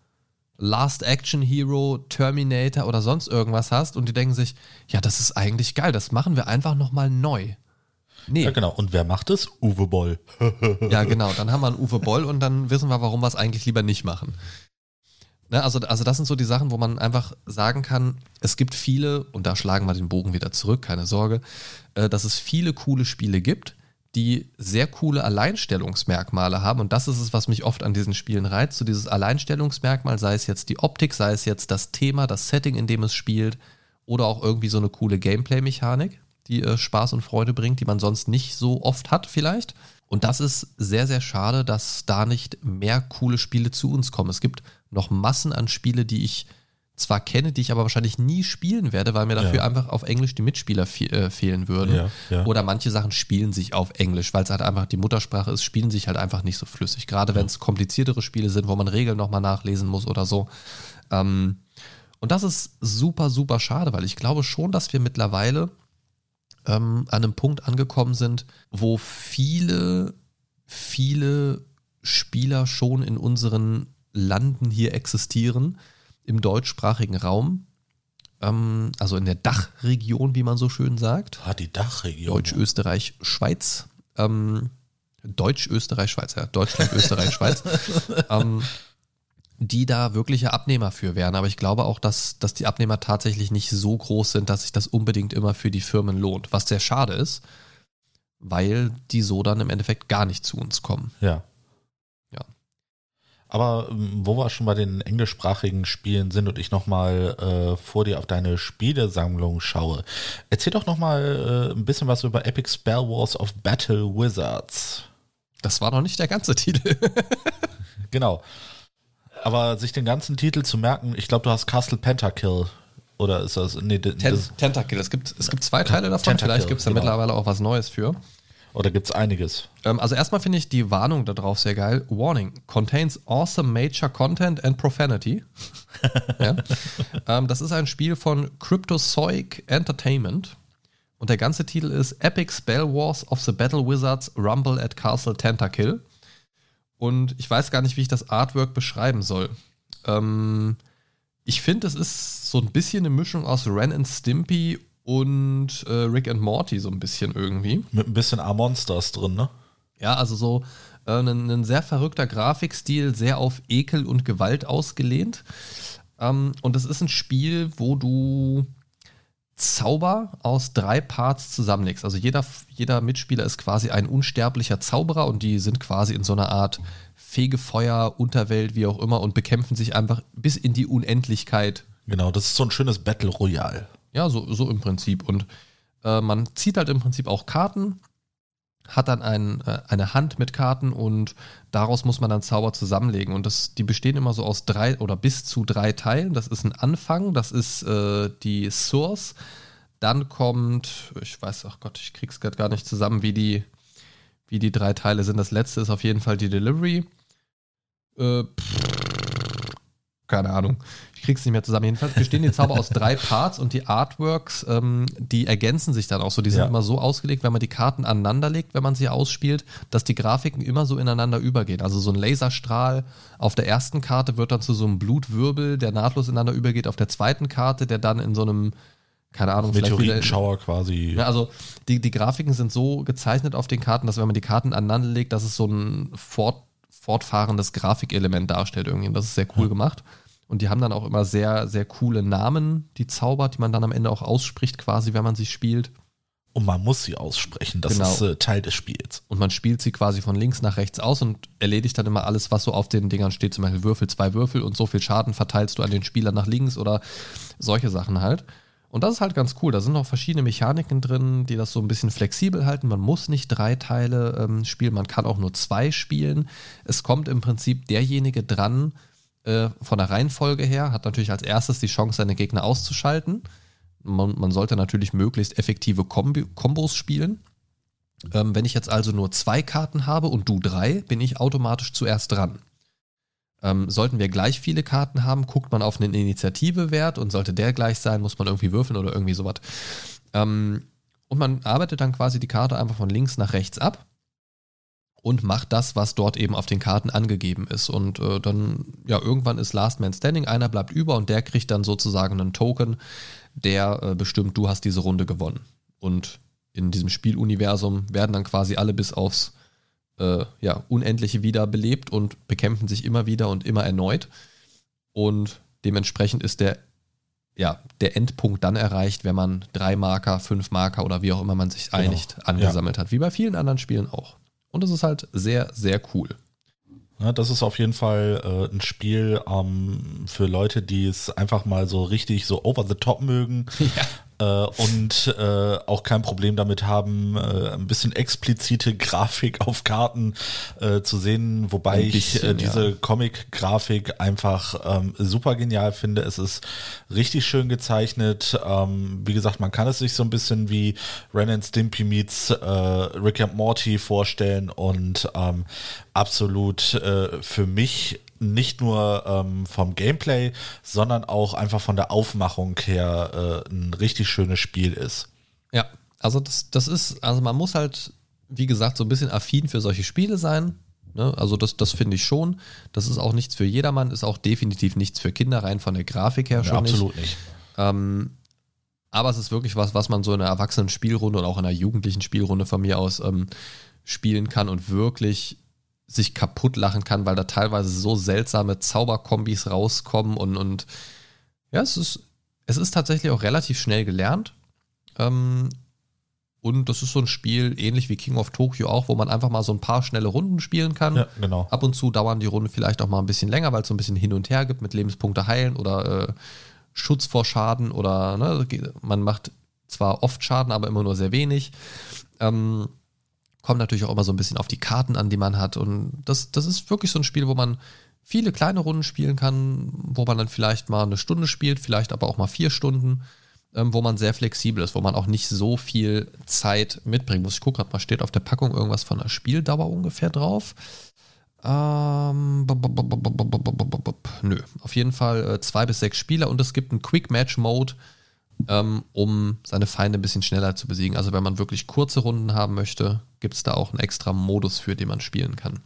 Last Action Hero, Terminator oder sonst irgendwas hast und die denken sich, ja, das ist eigentlich geil, das machen wir einfach nochmal neu. Nee. Ja, genau. Und wer macht es? Uwe Boll. ja, genau. Dann haben wir einen Uwe Boll und dann wissen wir, warum wir es eigentlich lieber nicht machen. Ne, also, also das sind so die Sachen, wo man einfach sagen kann, es gibt viele, und da schlagen wir den Bogen wieder zurück, keine Sorge, äh, dass es viele coole Spiele gibt, die sehr coole Alleinstellungsmerkmale haben. Und das ist es, was mich oft an diesen Spielen reizt. So dieses Alleinstellungsmerkmal, sei es jetzt die Optik, sei es jetzt das Thema, das Setting, in dem es spielt, oder auch irgendwie so eine coole Gameplay-Mechanik die äh, Spaß und Freude bringt, die man sonst nicht so oft hat vielleicht. Und das ist sehr, sehr schade, dass da nicht mehr coole Spiele zu uns kommen. Es gibt noch Massen an Spiele, die ich zwar kenne, die ich aber wahrscheinlich nie spielen werde, weil mir dafür ja. einfach auf Englisch die Mitspieler fe äh, fehlen würden. Ja, ja. Oder manche Sachen spielen sich auf Englisch, weil es halt einfach die Muttersprache ist, spielen sich halt einfach nicht so flüssig. Gerade wenn es kompliziertere Spiele sind, wo man Regeln nochmal nachlesen muss oder so. Ähm, und das ist super, super schade, weil ich glaube schon, dass wir mittlerweile ähm, an einem Punkt angekommen sind, wo viele, viele Spieler schon in unseren Landen hier existieren, im deutschsprachigen Raum, ähm, also in der Dachregion, wie man so schön sagt. Ah, die Dachregion. Deutsch, Österreich, Schweiz. Ähm, Deutsch, Österreich, Schweiz, ja. Deutschland, Österreich, Schweiz. ähm, die da wirkliche Abnehmer für wären. Aber ich glaube auch, dass, dass die Abnehmer tatsächlich nicht so groß sind, dass sich das unbedingt immer für die Firmen lohnt. Was sehr schade ist, weil die so dann im Endeffekt gar nicht zu uns kommen. Ja. Ja. Aber ähm, wo wir schon bei den englischsprachigen Spielen sind und ich nochmal äh, vor dir auf deine Spielesammlung schaue, erzähl doch nochmal äh, ein bisschen was über Epic Spell Wars of Battle Wizards. Das war noch nicht der ganze Titel. genau. Aber sich den ganzen Titel zu merken, ich glaube, du hast Castle Pentakill. Oder ist das. Nee, Ten das, Tentakill. Es gibt, es gibt zwei Teile davon. Tentakill, Vielleicht gibt es da genau. mittlerweile auch was Neues für. Oder gibt es einiges? Ähm, also erstmal finde ich die Warnung darauf sehr geil. Warning, contains awesome major content and profanity. ja. ähm, das ist ein Spiel von Cryptozoic Entertainment. Und der ganze Titel ist Epic Spell Wars of the Battle Wizards Rumble at Castle Tentakill. Und ich weiß gar nicht, wie ich das Artwork beschreiben soll. Ähm, ich finde, es ist so ein bisschen eine Mischung aus Ren and Stimpy und äh, Rick and Morty, so ein bisschen irgendwie. Mit ein bisschen A-Monsters drin, ne? Ja, also so äh, ein, ein, sehr verrückter Grafikstil, sehr auf Ekel und Gewalt ausgelehnt. Ähm, und es ist ein Spiel, wo du Zauber aus drei Parts zusammenlegst. Also jeder, jeder Mitspieler ist quasi ein unsterblicher Zauberer und die sind quasi in so einer Art Fegefeuer, Unterwelt, wie auch immer und bekämpfen sich einfach bis in die Unendlichkeit. Genau, das ist so ein schönes Battle Royale. Ja, so, so im Prinzip. Und äh, man zieht halt im Prinzip auch Karten hat dann ein, äh, eine Hand mit Karten und daraus muss man dann Zauber zusammenlegen. Und das, die bestehen immer so aus drei oder bis zu drei Teilen. Das ist ein Anfang, das ist äh, die Source. Dann kommt, ich weiß, ach Gott, ich krieg's gerade gar nicht zusammen, wie die, wie die drei Teile sind. Das letzte ist auf jeden Fall die Delivery. Äh, pff, keine Ahnung ich krieg's nicht mehr zusammen. Jedenfalls bestehen die Zauber aus drei Parts und die Artworks, ähm, die ergänzen sich dann auch so. Die sind ja. immer so ausgelegt, wenn man die Karten aneinander legt, wenn man sie ausspielt, dass die Grafiken immer so ineinander übergehen. Also so ein Laserstrahl auf der ersten Karte wird dann zu so einem Blutwirbel, der nahtlos ineinander übergeht, auf der zweiten Karte, der dann in so einem keine Ahnung, Meteoritenschauer quasi. Ja, also die, die Grafiken sind so gezeichnet auf den Karten, dass wenn man die Karten aneinander legt, dass es so ein fort, fortfahrendes Grafikelement darstellt irgendwie. Und das ist sehr cool ja. gemacht. Und die haben dann auch immer sehr, sehr coole Namen, die Zauber, die man dann am Ende auch ausspricht, quasi, wenn man sie spielt. Und man muss sie aussprechen, das genau. ist äh, Teil des Spiels. Und man spielt sie quasi von links nach rechts aus und erledigt dann immer alles, was so auf den Dingern steht. Zum Beispiel Würfel, zwei Würfel und so viel Schaden verteilst du an den Spieler nach links oder solche Sachen halt. Und das ist halt ganz cool. Da sind noch verschiedene Mechaniken drin, die das so ein bisschen flexibel halten. Man muss nicht drei Teile ähm, spielen, man kann auch nur zwei spielen. Es kommt im Prinzip derjenige dran, äh, von der Reihenfolge her, hat natürlich als erstes die Chance, seine Gegner auszuschalten. Man, man sollte natürlich möglichst effektive Kombi Kombos spielen. Ähm, wenn ich jetzt also nur zwei Karten habe und du drei, bin ich automatisch zuerst dran. Ähm, sollten wir gleich viele Karten haben, guckt man auf einen Initiativewert und sollte der gleich sein, muss man irgendwie würfeln oder irgendwie sowas. Ähm, und man arbeitet dann quasi die Karte einfach von links nach rechts ab und macht das, was dort eben auf den Karten angegeben ist. Und äh, dann, ja, irgendwann ist Last Man Standing, einer bleibt über und der kriegt dann sozusagen einen Token, der äh, bestimmt, du hast diese Runde gewonnen. Und in diesem Spieluniversum werden dann quasi alle bis aufs äh, ja, Unendliche wieder belebt und bekämpfen sich immer wieder und immer erneut. Und dementsprechend ist der, ja, der Endpunkt dann erreicht, wenn man drei Marker, fünf Marker oder wie auch immer man sich genau. einigt, angesammelt ja. hat. Wie bei vielen anderen Spielen auch. Und es ist halt sehr, sehr cool. Ja, das ist auf jeden Fall äh, ein Spiel ähm, für Leute, die es einfach mal so richtig so over the top mögen. Äh, und äh, auch kein Problem damit haben, äh, ein bisschen explizite Grafik auf Karten äh, zu sehen, wobei bisschen, ich äh, diese ja. Comic-Grafik einfach ähm, super genial finde. Es ist richtig schön gezeichnet. Ähm, wie gesagt, man kann es sich so ein bisschen wie Ren and Stimpy meets äh, Rick and Morty vorstellen und ähm, absolut äh, für mich nicht nur ähm, vom Gameplay, sondern auch einfach von der Aufmachung her äh, ein richtig schönes Spiel ist. Ja, also das, das ist, also man muss halt, wie gesagt, so ein bisschen affin für solche Spiele sein. Ne? Also das, das finde ich schon. Das ist auch nichts für jedermann, ist auch definitiv nichts für Kinder, rein von der Grafik her schon. Ja, absolut nicht. nicht. Ähm, aber es ist wirklich was, was man so in einer erwachsenen Spielrunde und auch in einer jugendlichen Spielrunde von mir aus ähm, spielen kann und wirklich sich kaputt lachen kann, weil da teilweise so seltsame Zauberkombis rauskommen und, und ja, es ist, es ist tatsächlich auch relativ schnell gelernt. Ähm, und das ist so ein Spiel, ähnlich wie King of Tokyo auch, wo man einfach mal so ein paar schnelle Runden spielen kann. Ja, genau. Ab und zu dauern die Runden vielleicht auch mal ein bisschen länger, weil es so ein bisschen hin und her gibt mit Lebenspunkte heilen oder äh, Schutz vor Schaden oder ne, man macht zwar oft Schaden, aber immer nur sehr wenig. Ähm, Kommt natürlich auch immer so ein bisschen auf die Karten an, die man hat. Und das, das ist wirklich so ein Spiel, wo man viele kleine Runden spielen kann, wo man dann vielleicht mal eine Stunde spielt, vielleicht aber auch mal vier Stunden, ähm, wo man sehr flexibel ist, wo man auch nicht so viel Zeit mitbringen muss. Ich gucke gerade mal, steht auf der Packung irgendwas von der Spieldauer ungefähr drauf. Ähm, nö, auf jeden Fall äh, zwei bis sechs Spieler und es gibt einen Quick Match Mode, ähm, um seine Feinde ein bisschen schneller zu besiegen. Also wenn man wirklich kurze Runden haben möchte, gibt es da auch einen extra Modus für, den man spielen kann.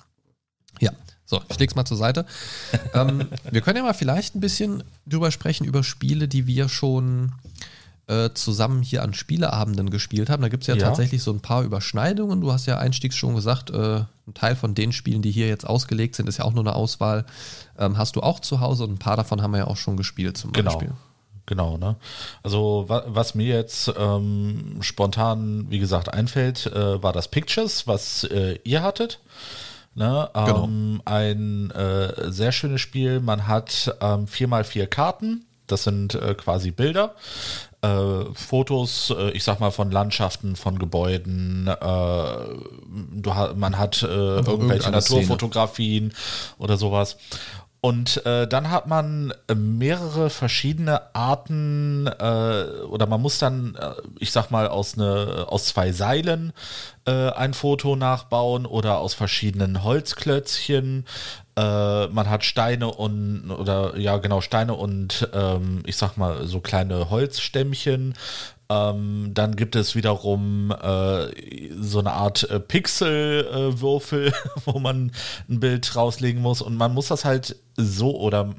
Ja, so, ich leg's mal zur Seite. ähm, wir können ja mal vielleicht ein bisschen drüber sprechen, über Spiele, die wir schon äh, zusammen hier an Spieleabenden gespielt haben. Da gibt es ja, ja, tatsächlich so ein paar Überschneidungen. Du hast ja einstiegs schon gesagt, äh, ein Teil von den Spielen, die hier jetzt ausgelegt sind, ist ja auch nur eine Auswahl. Ähm, hast du auch zu Hause und ein paar davon haben wir ja auch schon gespielt zum genau. Beispiel. Genau, ne? Also wa was mir jetzt ähm, spontan, wie gesagt, einfällt, äh, war das Pictures, was äh, ihr hattet. Ne? Genau. Ähm, ein äh, sehr schönes Spiel. Man hat ähm, vier mal vier Karten. Das sind äh, quasi Bilder. Äh, Fotos, äh, ich sag mal, von Landschaften, von Gebäuden. Äh, du, man hat äh, irgendwelche Naturfotografien oder sowas. Und äh, dann hat man äh, mehrere verschiedene Arten äh, oder man muss dann, äh, ich sag mal, aus, ne, aus zwei Seilen äh, ein Foto nachbauen oder aus verschiedenen Holzklötzchen. Äh, man hat Steine und oder ja genau Steine und ähm, ich sag mal so kleine Holzstämmchen. Ähm, dann gibt es wiederum äh, so eine Art äh, Pixelwürfel, äh, wo man ein Bild rauslegen muss. Und man muss das halt so oder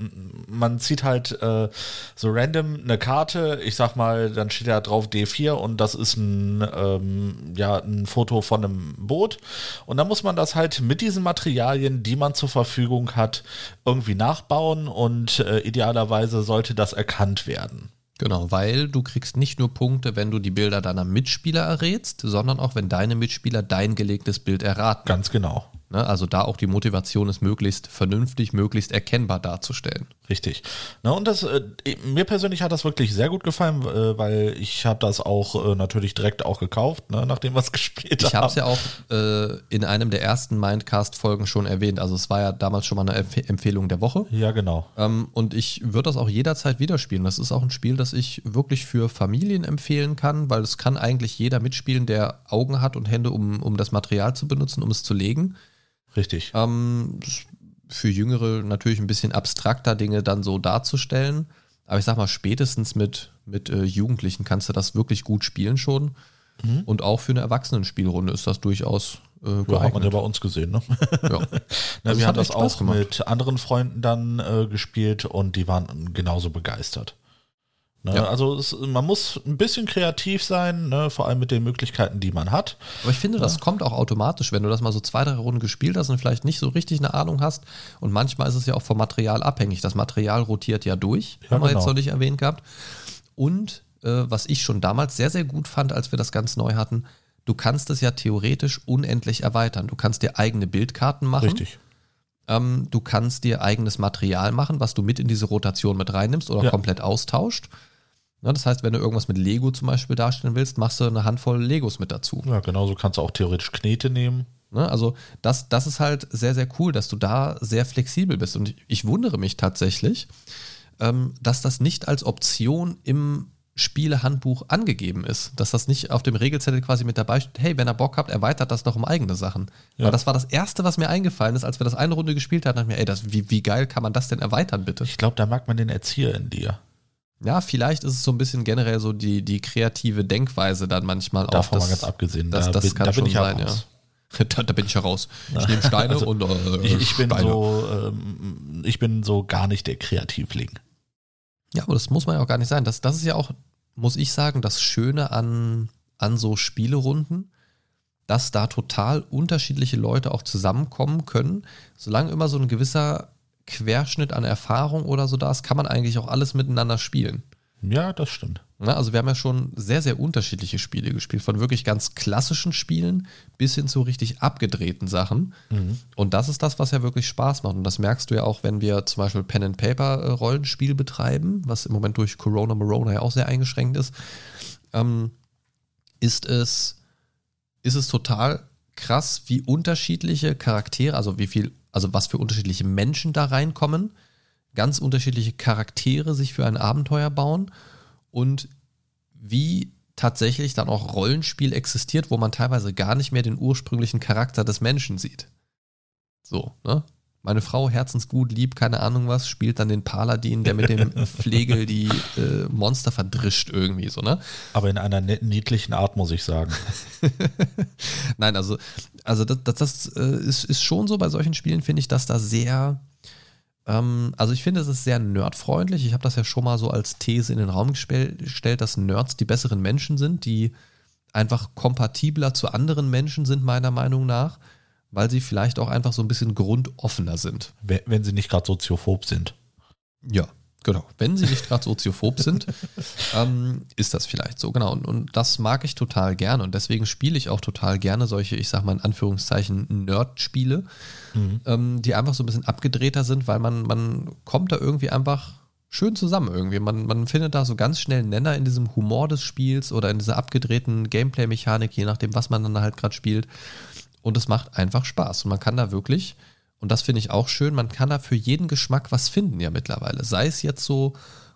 man zieht halt äh, so random eine Karte, ich sag mal, dann steht da drauf D4 und das ist ein, ähm, ja, ein Foto von einem Boot. Und dann muss man das halt mit diesen Materialien, die man zur Verfügung hat, irgendwie nachbauen und äh, idealerweise sollte das erkannt werden. Genau, weil du kriegst nicht nur Punkte, wenn du die Bilder deiner Mitspieler errätst, sondern auch, wenn deine Mitspieler dein gelegtes Bild erraten. Ganz genau. Ne, also da auch die Motivation ist, möglichst vernünftig, möglichst erkennbar darzustellen. Richtig. Na, und das, äh, mir persönlich hat das wirklich sehr gut gefallen, äh, weil ich habe das auch äh, natürlich direkt auch gekauft, ne, nachdem wir es gespielt haben. Ich habe es ja auch äh, in einem der ersten Mindcast-Folgen schon erwähnt. Also es war ja damals schon mal eine Empf Empfehlung der Woche. Ja, genau. Ähm, und ich würde das auch jederzeit wieder spielen. Das ist auch ein Spiel, das ich wirklich für Familien empfehlen kann, weil es kann eigentlich jeder mitspielen, der Augen hat und Hände, um, um das Material zu benutzen, um es zu legen. Richtig. Ähm, für Jüngere natürlich ein bisschen abstrakter Dinge dann so darzustellen. Aber ich sag mal, spätestens mit, mit äh, Jugendlichen kannst du das wirklich gut spielen schon. Mhm. Und auch für eine Erwachsenenspielrunde ist das durchaus äh, geeignet. Ja, hat man ja bei uns gesehen, ne? Ja. Na, wir haben das auch mit anderen Freunden dann äh, gespielt und die waren genauso begeistert. Ne? Ja. Also es, man muss ein bisschen kreativ sein, ne? vor allem mit den Möglichkeiten, die man hat. Aber ich finde, ja. das kommt auch automatisch, wenn du das mal so zwei, drei Runden gespielt hast und vielleicht nicht so richtig eine Ahnung hast. Und manchmal ist es ja auch vom Material abhängig. Das Material rotiert ja durch, ja, haben wir genau. jetzt noch nicht erwähnt gehabt. Und äh, was ich schon damals sehr, sehr gut fand, als wir das ganz neu hatten, du kannst es ja theoretisch unendlich erweitern. Du kannst dir eigene Bildkarten machen. Richtig. Ähm, du kannst dir eigenes Material machen, was du mit in diese Rotation mit reinnimmst oder ja. komplett austauscht. Ja, das heißt, wenn du irgendwas mit Lego zum Beispiel darstellen willst, machst du eine Handvoll Legos mit dazu. Ja, genauso kannst du auch theoretisch Knete nehmen. Ne, also das, das ist halt sehr, sehr cool, dass du da sehr flexibel bist. Und ich, ich wundere mich tatsächlich, ähm, dass das nicht als Option im Spielehandbuch angegeben ist. Dass das nicht auf dem Regelzettel quasi mit dabei steht, hey, wenn ihr Bock habt, erweitert das doch um eigene Sachen. Ja. Weil das war das Erste, was mir eingefallen ist, als wir das eine Runde gespielt hatten, dachte ich mir, ey, das, wie, wie geil kann man das denn erweitern, bitte? Ich glaube, da mag man den Erzieher in dir. Ja, vielleicht ist es so ein bisschen generell so die, die kreative Denkweise dann manchmal Davon auch. Davon mal ganz abgesehen. Das, das bin, kann da schon sein, ja. Da, da, bin ich heraus. Ich nehme Steine also, und äh, ich, ich bin so, ähm, ich bin so gar nicht der Kreativling. Ja, aber das muss man ja auch gar nicht sein. Das, das ist ja auch, muss ich sagen, das Schöne an, an so Spielerunden, dass da total unterschiedliche Leute auch zusammenkommen können, solange immer so ein gewisser Querschnitt an Erfahrung oder so da ist, kann man eigentlich auch alles miteinander spielen. Ja, das stimmt. Na, also wir haben ja schon sehr, sehr unterschiedliche Spiele gespielt, von wirklich ganz klassischen Spielen bis hin zu richtig abgedrehten Sachen. Mhm. Und das ist das, was ja wirklich Spaß macht. Und das merkst du ja auch, wenn wir zum Beispiel Pen and Paper äh, Rollenspiel betreiben, was im Moment durch Corona Morona ja auch sehr eingeschränkt ist, ähm, ist es, ist es total krass, wie unterschiedliche Charaktere, also wie viel also was für unterschiedliche Menschen da reinkommen, ganz unterschiedliche Charaktere sich für ein Abenteuer bauen und wie tatsächlich dann auch Rollenspiel existiert, wo man teilweise gar nicht mehr den ursprünglichen Charakter des Menschen sieht. So, ne? Meine Frau, herzensgut, lieb, keine Ahnung was, spielt dann den Paladin, der mit dem Flegel die äh, Monster verdrischt irgendwie so, ne? Aber in einer niedlichen Art, muss ich sagen. Nein, also, also das, das, das äh, ist, ist schon so bei solchen Spielen, finde ich, dass da sehr, ähm, also ich finde, es ist sehr nerdfreundlich. Ich habe das ja schon mal so als These in den Raum gestellt, dass Nerds die besseren Menschen sind, die einfach kompatibler zu anderen Menschen sind, meiner Meinung nach weil sie vielleicht auch einfach so ein bisschen grundoffener sind. Wenn, wenn sie nicht gerade soziophob sind. Ja, genau. Wenn sie nicht gerade soziophob sind, ähm, ist das vielleicht so, genau. Und, und, das mag ich total gerne und deswegen spiele ich auch total gerne solche, ich sag mal in Anführungszeichen, Nerd-Spiele, mhm. ähm, die einfach so ein bisschen abgedrehter sind, weil man, man kommt da irgendwie einfach schön zusammen irgendwie. Man, man findet da so ganz schnell einen Nenner in diesem Humor des Spiels oder in dieser abgedrehten Gameplay-Mechanik, je nachdem, was man dann halt gerade spielt und es macht einfach Spaß. Und man kann da wirklich, und das finde ich auch schön, man kann da für jeden Geschmack was finden ja mittlerweile. Sei es jetzt so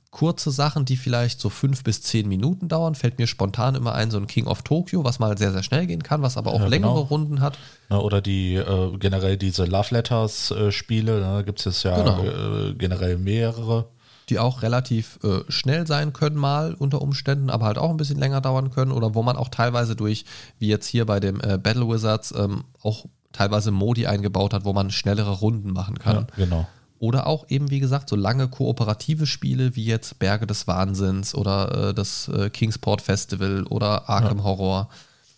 kurze Sachen, die vielleicht so fünf bis zehn Minuten dauern, fällt mir spontan immer ein, so ein King of Tokyo, was mal sehr, sehr schnell gehen kann, was aber auch ja, längere genau. Runden hat. oder die äh, generell diese Love Letters äh, Spiele, da ne, gibt es jetzt ja genau. äh, generell mehrere die auch relativ äh, schnell sein können, mal unter Umständen, aber halt auch ein bisschen länger dauern können oder wo man auch teilweise durch, wie jetzt hier bei dem äh, Battle Wizards, ähm, auch teilweise Modi eingebaut hat, wo man schnellere Runden machen kann. Ja, genau. Oder auch eben, wie gesagt, so lange kooperative Spiele wie jetzt Berge des Wahnsinns oder äh, das äh, Kingsport Festival oder Arkham ja. Horror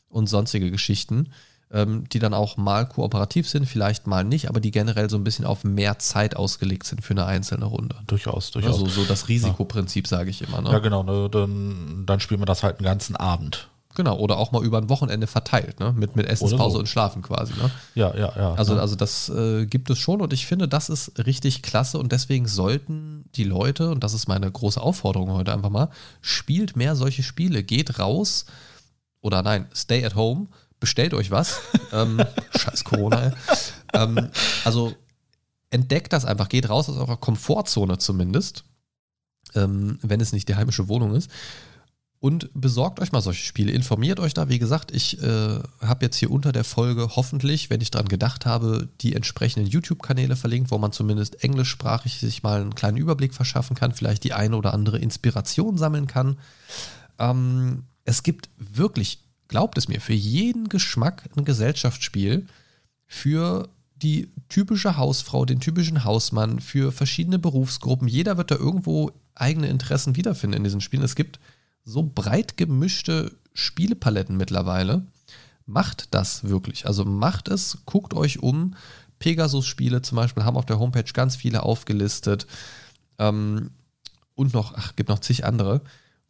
und sonstige Geschichten ähm, die dann auch mal kooperativ sind, vielleicht mal nicht, aber die generell so ein bisschen auf mehr Zeit ausgelegt sind für eine einzelne Runde. Durchaus, durchaus. Also so das Risikoprinzip, ja. sage ich immer. Ne? Ja, genau. Ne, dann, dann spielt man das halt einen ganzen Abend. Genau, oder auch mal über ein Wochenende verteilt, ne? Mit, mit Essenspause so. und Schlafen quasi, ne? Ja, ja, ja. Also, ja. also das äh, gibt es schon und ich finde, das ist richtig klasse und deswegen sollten die Leute, und das ist meine große Aufforderung heute einfach mal, spielt mehr solche Spiele, geht raus oder nein, stay at home, bestellt euch was. ähm, scheiß Corona, ey. ähm, also entdeckt das einfach, geht raus aus eurer Komfortzone zumindest, ähm, wenn es nicht die heimische Wohnung ist und besorgt euch mal solche Spiele. Informiert euch da. Wie gesagt, ich äh, habe jetzt hier unter der Folge hoffentlich, wenn ich dran gedacht habe, die entsprechenden YouTube-Kanäle verlinkt, wo man zumindest englischsprachig sich mal einen kleinen Überblick verschaffen kann, vielleicht die eine oder andere Inspiration sammeln kann. Ähm, es gibt wirklich, glaubt es mir, für jeden Geschmack ein Gesellschaftsspiel, für die typische Hausfrau, den typischen Hausmann, für verschiedene Berufsgruppen. Jeder wird da irgendwo eigene Interessen wiederfinden in diesen Spielen. Es gibt so breit gemischte Spielepaletten mittlerweile. Macht das wirklich. Also macht es, guckt euch um. Pegasus-Spiele zum Beispiel haben auf der Homepage ganz viele aufgelistet. Ähm, und noch, ach, gibt noch zig andere.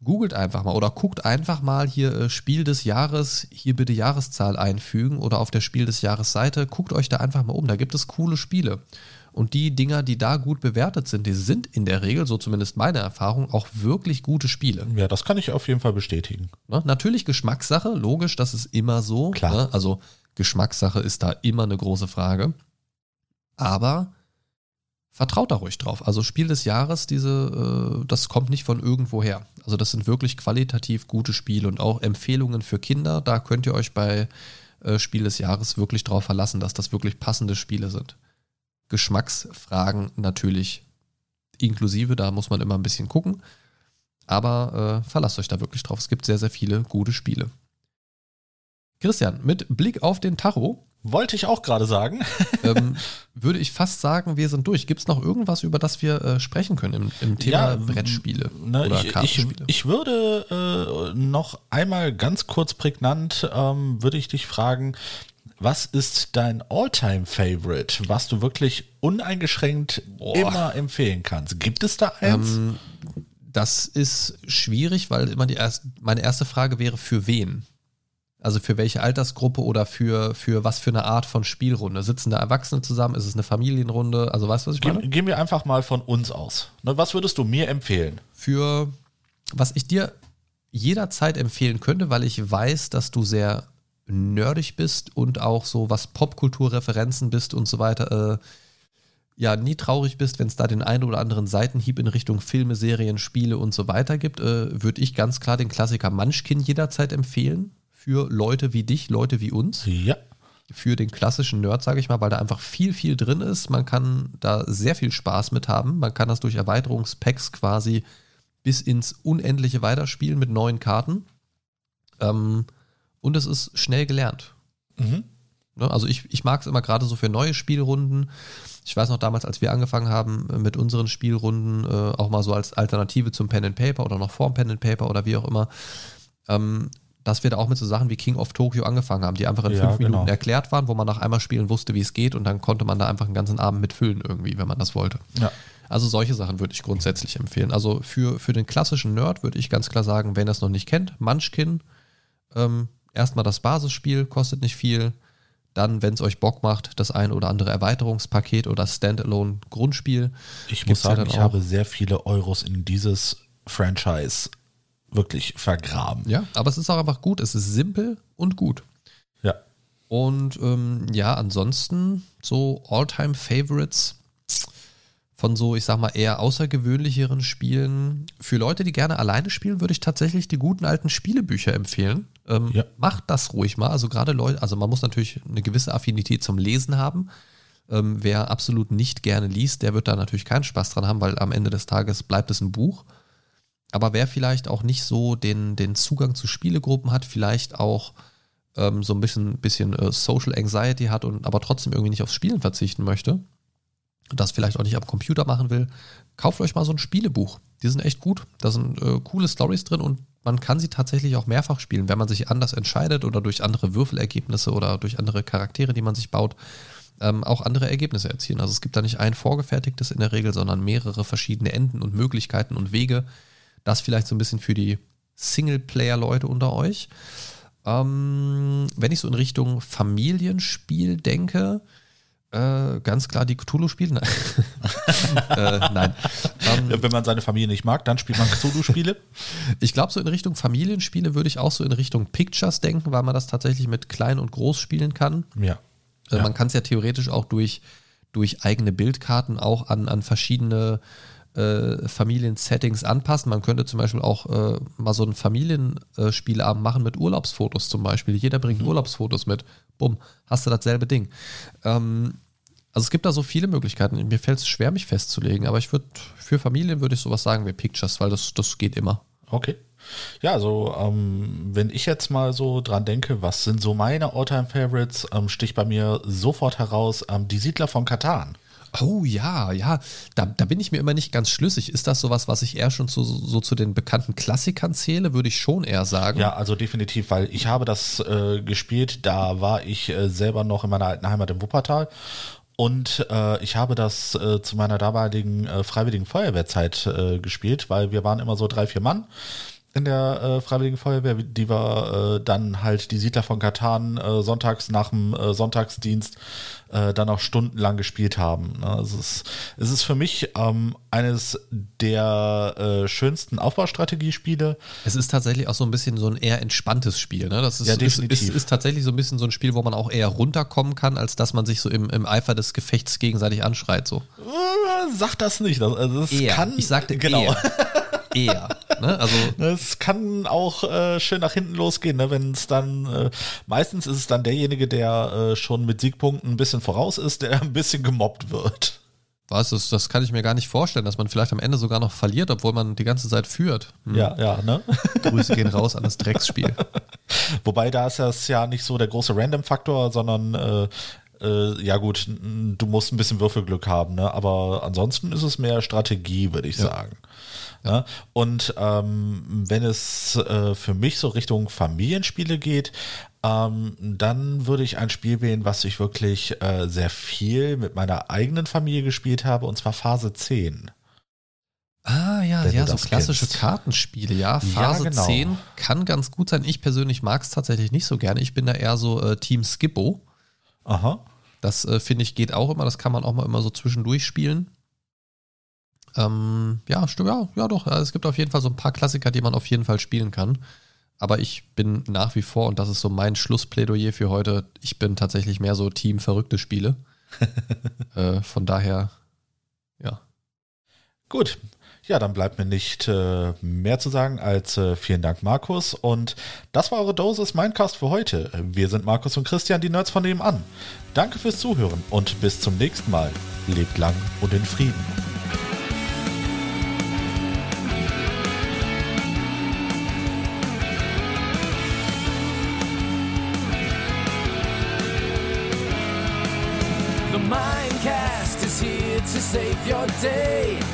Googelt einfach mal oder guckt einfach mal hier äh, Spiel des Jahres, hier bitte Jahreszahl einfügen oder auf der Spiel des Jahres Seite. Guckt euch da einfach mal um. Da gibt es coole Spiele. Und die Dinger, die da gut bewertet sind, die sind in der Regel, so zumindest meine Erfahrung, auch wirklich gute Spiele. Ja, das kann ich auf jeden Fall bestätigen. Ne? Natürlich Geschmackssache, logisch, das ist immer so. Klar. Ne? Also Geschmackssache ist da immer eine große Frage. Aber vertraut da ruhig drauf. Also Spiel des Jahres, diese, äh, das kommt nicht von irgendwoher. Also das sind wirklich qualitativ gute Spiele und auch Empfehlungen für Kinder. Da könnt ihr euch bei äh, Spiel des Jahres wirklich drauf verlassen, dass das wirklich passende Spiele sind. Geschmacksfragen natürlich inklusive, da muss man immer ein bisschen gucken. Aber äh, verlasst euch da wirklich drauf. Es gibt sehr, sehr viele gute Spiele. Christian, mit Blick auf den Tacho. Wollte ich auch gerade sagen. ähm, würde ich fast sagen, wir sind durch. Gibt es noch irgendwas, über das wir äh, sprechen können im, im Thema ja, Brettspiele ne, oder ich, Kartenspiele? Ich, ich würde äh, noch einmal ganz kurz prägnant, ähm, würde ich dich fragen, was ist dein All-Time-Favorite, was du wirklich uneingeschränkt Boah. immer empfehlen kannst? Gibt es da eins? Ähm, das ist schwierig, weil immer die erste, meine erste Frage wäre, für wen? Also für welche Altersgruppe oder für, für was für eine Art von Spielrunde? Sitzen da Erwachsene zusammen? Ist es eine Familienrunde? Also weißt du, was ich meine? Gehen wir einfach mal von uns aus. Ne, was würdest du mir empfehlen? Für was ich dir jederzeit empfehlen könnte, weil ich weiß, dass du sehr nerdig bist und auch so was Popkulturreferenzen bist und so weiter, äh, ja, nie traurig bist, wenn es da den einen oder anderen Seitenhieb in Richtung Filme, Serien, Spiele und so weiter gibt, äh, würde ich ganz klar den Klassiker Munchkin jederzeit empfehlen. Für Leute wie dich, Leute wie uns. Ja. Für den klassischen Nerd, sage ich mal, weil da einfach viel, viel drin ist. Man kann da sehr viel Spaß mit haben. Man kann das durch Erweiterungspacks quasi bis ins Unendliche weiterspielen mit neuen Karten. Ähm, und es ist schnell gelernt. Mhm. Ne, also ich, ich mag es immer gerade so für neue Spielrunden. Ich weiß noch damals, als wir angefangen haben mit unseren Spielrunden, äh, auch mal so als Alternative zum Pen and Paper oder noch vorm Pen and Paper oder wie auch immer, ähm, dass wir da auch mit so Sachen wie King of Tokyo angefangen haben, die einfach in ja, fünf Minuten genau. erklärt waren, wo man nach einmal spielen wusste, wie es geht und dann konnte man da einfach einen ganzen Abend mitfüllen irgendwie, wenn man das wollte. Ja. Also solche Sachen würde ich grundsätzlich empfehlen. Also für, für den klassischen Nerd würde ich ganz klar sagen, wenn er es noch nicht kennt, Munchkin, ähm, erstmal das Basisspiel, kostet nicht viel. Dann, wenn es euch Bock macht, das ein oder andere Erweiterungspaket oder Standalone-Grundspiel. Ich muss sagen, ich habe sehr viele Euros in dieses Franchise wirklich vergraben. Ja, aber es ist auch einfach gut. Es ist simpel und gut. Ja. Und ähm, ja, ansonsten so All-Time-Favorites von so, ich sag mal, eher außergewöhnlicheren Spielen. Für Leute, die gerne alleine spielen, würde ich tatsächlich die guten alten Spielebücher empfehlen. Ähm, ja. Macht das ruhig mal. Also gerade Leute, also man muss natürlich eine gewisse Affinität zum Lesen haben. Ähm, wer absolut nicht gerne liest, der wird da natürlich keinen Spaß dran haben, weil am Ende des Tages bleibt es ein Buch. Aber wer vielleicht auch nicht so den, den Zugang zu Spielegruppen hat, vielleicht auch ähm, so ein bisschen, bisschen äh, Social Anxiety hat und aber trotzdem irgendwie nicht aufs Spielen verzichten möchte, das vielleicht auch nicht am Computer machen will, kauft euch mal so ein Spielebuch. Die sind echt gut. Da sind äh, coole Stories drin und man kann sie tatsächlich auch mehrfach spielen, wenn man sich anders entscheidet oder durch andere Würfelergebnisse oder durch andere Charaktere, die man sich baut, ähm, auch andere Ergebnisse erzielen. Also es gibt da nicht ein vorgefertigtes in der Regel, sondern mehrere verschiedene Enden und Möglichkeiten und Wege. Das vielleicht so ein bisschen für die Singleplayer-Leute unter euch. Ähm, wenn ich so in Richtung Familienspiel denke, äh, ganz klar die Cthulhu-Spiele. äh, nein. Ähm, Wenn man seine Familie nicht mag, dann spielt man Cthulhu-Spiele. ich glaube, so in Richtung Familienspiele würde ich auch so in Richtung Pictures denken, weil man das tatsächlich mit Klein und Groß spielen kann. Ja. Äh, ja. Man kann es ja theoretisch auch durch, durch eigene Bildkarten auch an, an verschiedene äh, Familiensettings anpassen. Man könnte zum Beispiel auch äh, mal so ein Familienspielabend machen mit Urlaubsfotos zum Beispiel. Jeder bringt mhm. Urlaubsfotos mit. Bumm, hast du dasselbe Ding. Ähm, also es gibt da so viele Möglichkeiten. Mir fällt es schwer, mich festzulegen, aber ich würde für Familien würde ich sowas sagen wie Pictures, weil das, das geht immer. Okay. Ja, also ähm, wenn ich jetzt mal so dran denke, was sind so meine Alltime Favorites, ähm, sticht bei mir sofort heraus ähm, die Siedler von Katan. Oh ja, ja, da, da bin ich mir immer nicht ganz schlüssig. Ist das sowas, was ich eher schon zu, so zu den bekannten Klassikern zähle, würde ich schon eher sagen. Ja, also definitiv, weil ich habe das äh, gespielt, da war ich äh, selber noch in meiner alten Heimat im Wuppertal. Und äh, ich habe das äh, zu meiner damaligen äh, Freiwilligen Feuerwehrzeit äh, gespielt, weil wir waren immer so drei, vier Mann in der äh, Freiwilligen Feuerwehr, die wir äh, dann halt die Siedler von Katan äh, sonntags nach dem Sonntagsdienst äh, dann auch stundenlang gespielt haben. Ne? Es, ist, es ist für mich ähm, eines der äh, schönsten Aufbaustrategiespiele. Es ist tatsächlich auch so ein bisschen so ein eher entspanntes Spiel. Ne? Das ist, ja, definitiv. Ist, ist, ist tatsächlich so ein bisschen so ein Spiel, wo man auch eher runterkommen kann, als dass man sich so im, im Eifer des Gefechts gegenseitig anschreit. So. Äh, sag das nicht. Das, also das eher. kann. Ich sagte genau. Eher. eher. Ne? Also es kann auch äh, schön nach hinten losgehen, ne? wenn es dann äh, meistens ist es dann derjenige, der äh, schon mit Siegpunkten ein bisschen voraus ist, der ein bisschen gemobbt wird. Was ist, das kann ich mir gar nicht vorstellen, dass man vielleicht am Ende sogar noch verliert, obwohl man die ganze Zeit führt. Hm. Ja, ja, ne? Grüße gehen raus an das Drecksspiel. Wobei da ist das ja nicht so der große Random-Faktor, sondern äh, ja gut, du musst ein bisschen Würfelglück haben, ne? aber ansonsten ist es mehr Strategie, würde ich ja. sagen. Ne? Und ähm, wenn es äh, für mich so Richtung Familienspiele geht, ähm, dann würde ich ein Spiel wählen, was ich wirklich äh, sehr viel mit meiner eigenen Familie gespielt habe, und zwar Phase 10. Ah ja, ja, so klassische kennst. Kartenspiele, ja. Phase ja, genau. 10 kann ganz gut sein. Ich persönlich mag es tatsächlich nicht so gerne. Ich bin da eher so äh, Team Skippo. Aha. Das äh, finde ich geht auch immer. Das kann man auch mal immer so zwischendurch spielen. Ähm, ja, stimmt, ja, ja doch. Es gibt auf jeden Fall so ein paar Klassiker, die man auf jeden Fall spielen kann. Aber ich bin nach wie vor, und das ist so mein Schlussplädoyer für heute, ich bin tatsächlich mehr so Team verrückte Spiele. äh, von daher, ja. Gut. Ja, dann bleibt mir nicht äh, mehr zu sagen als äh, vielen Dank, Markus. Und das war eure Dosis Mindcast für heute. Wir sind Markus und Christian, die Nerds von nebenan. Danke fürs Zuhören und bis zum nächsten Mal. Lebt lang und in Frieden. save your day.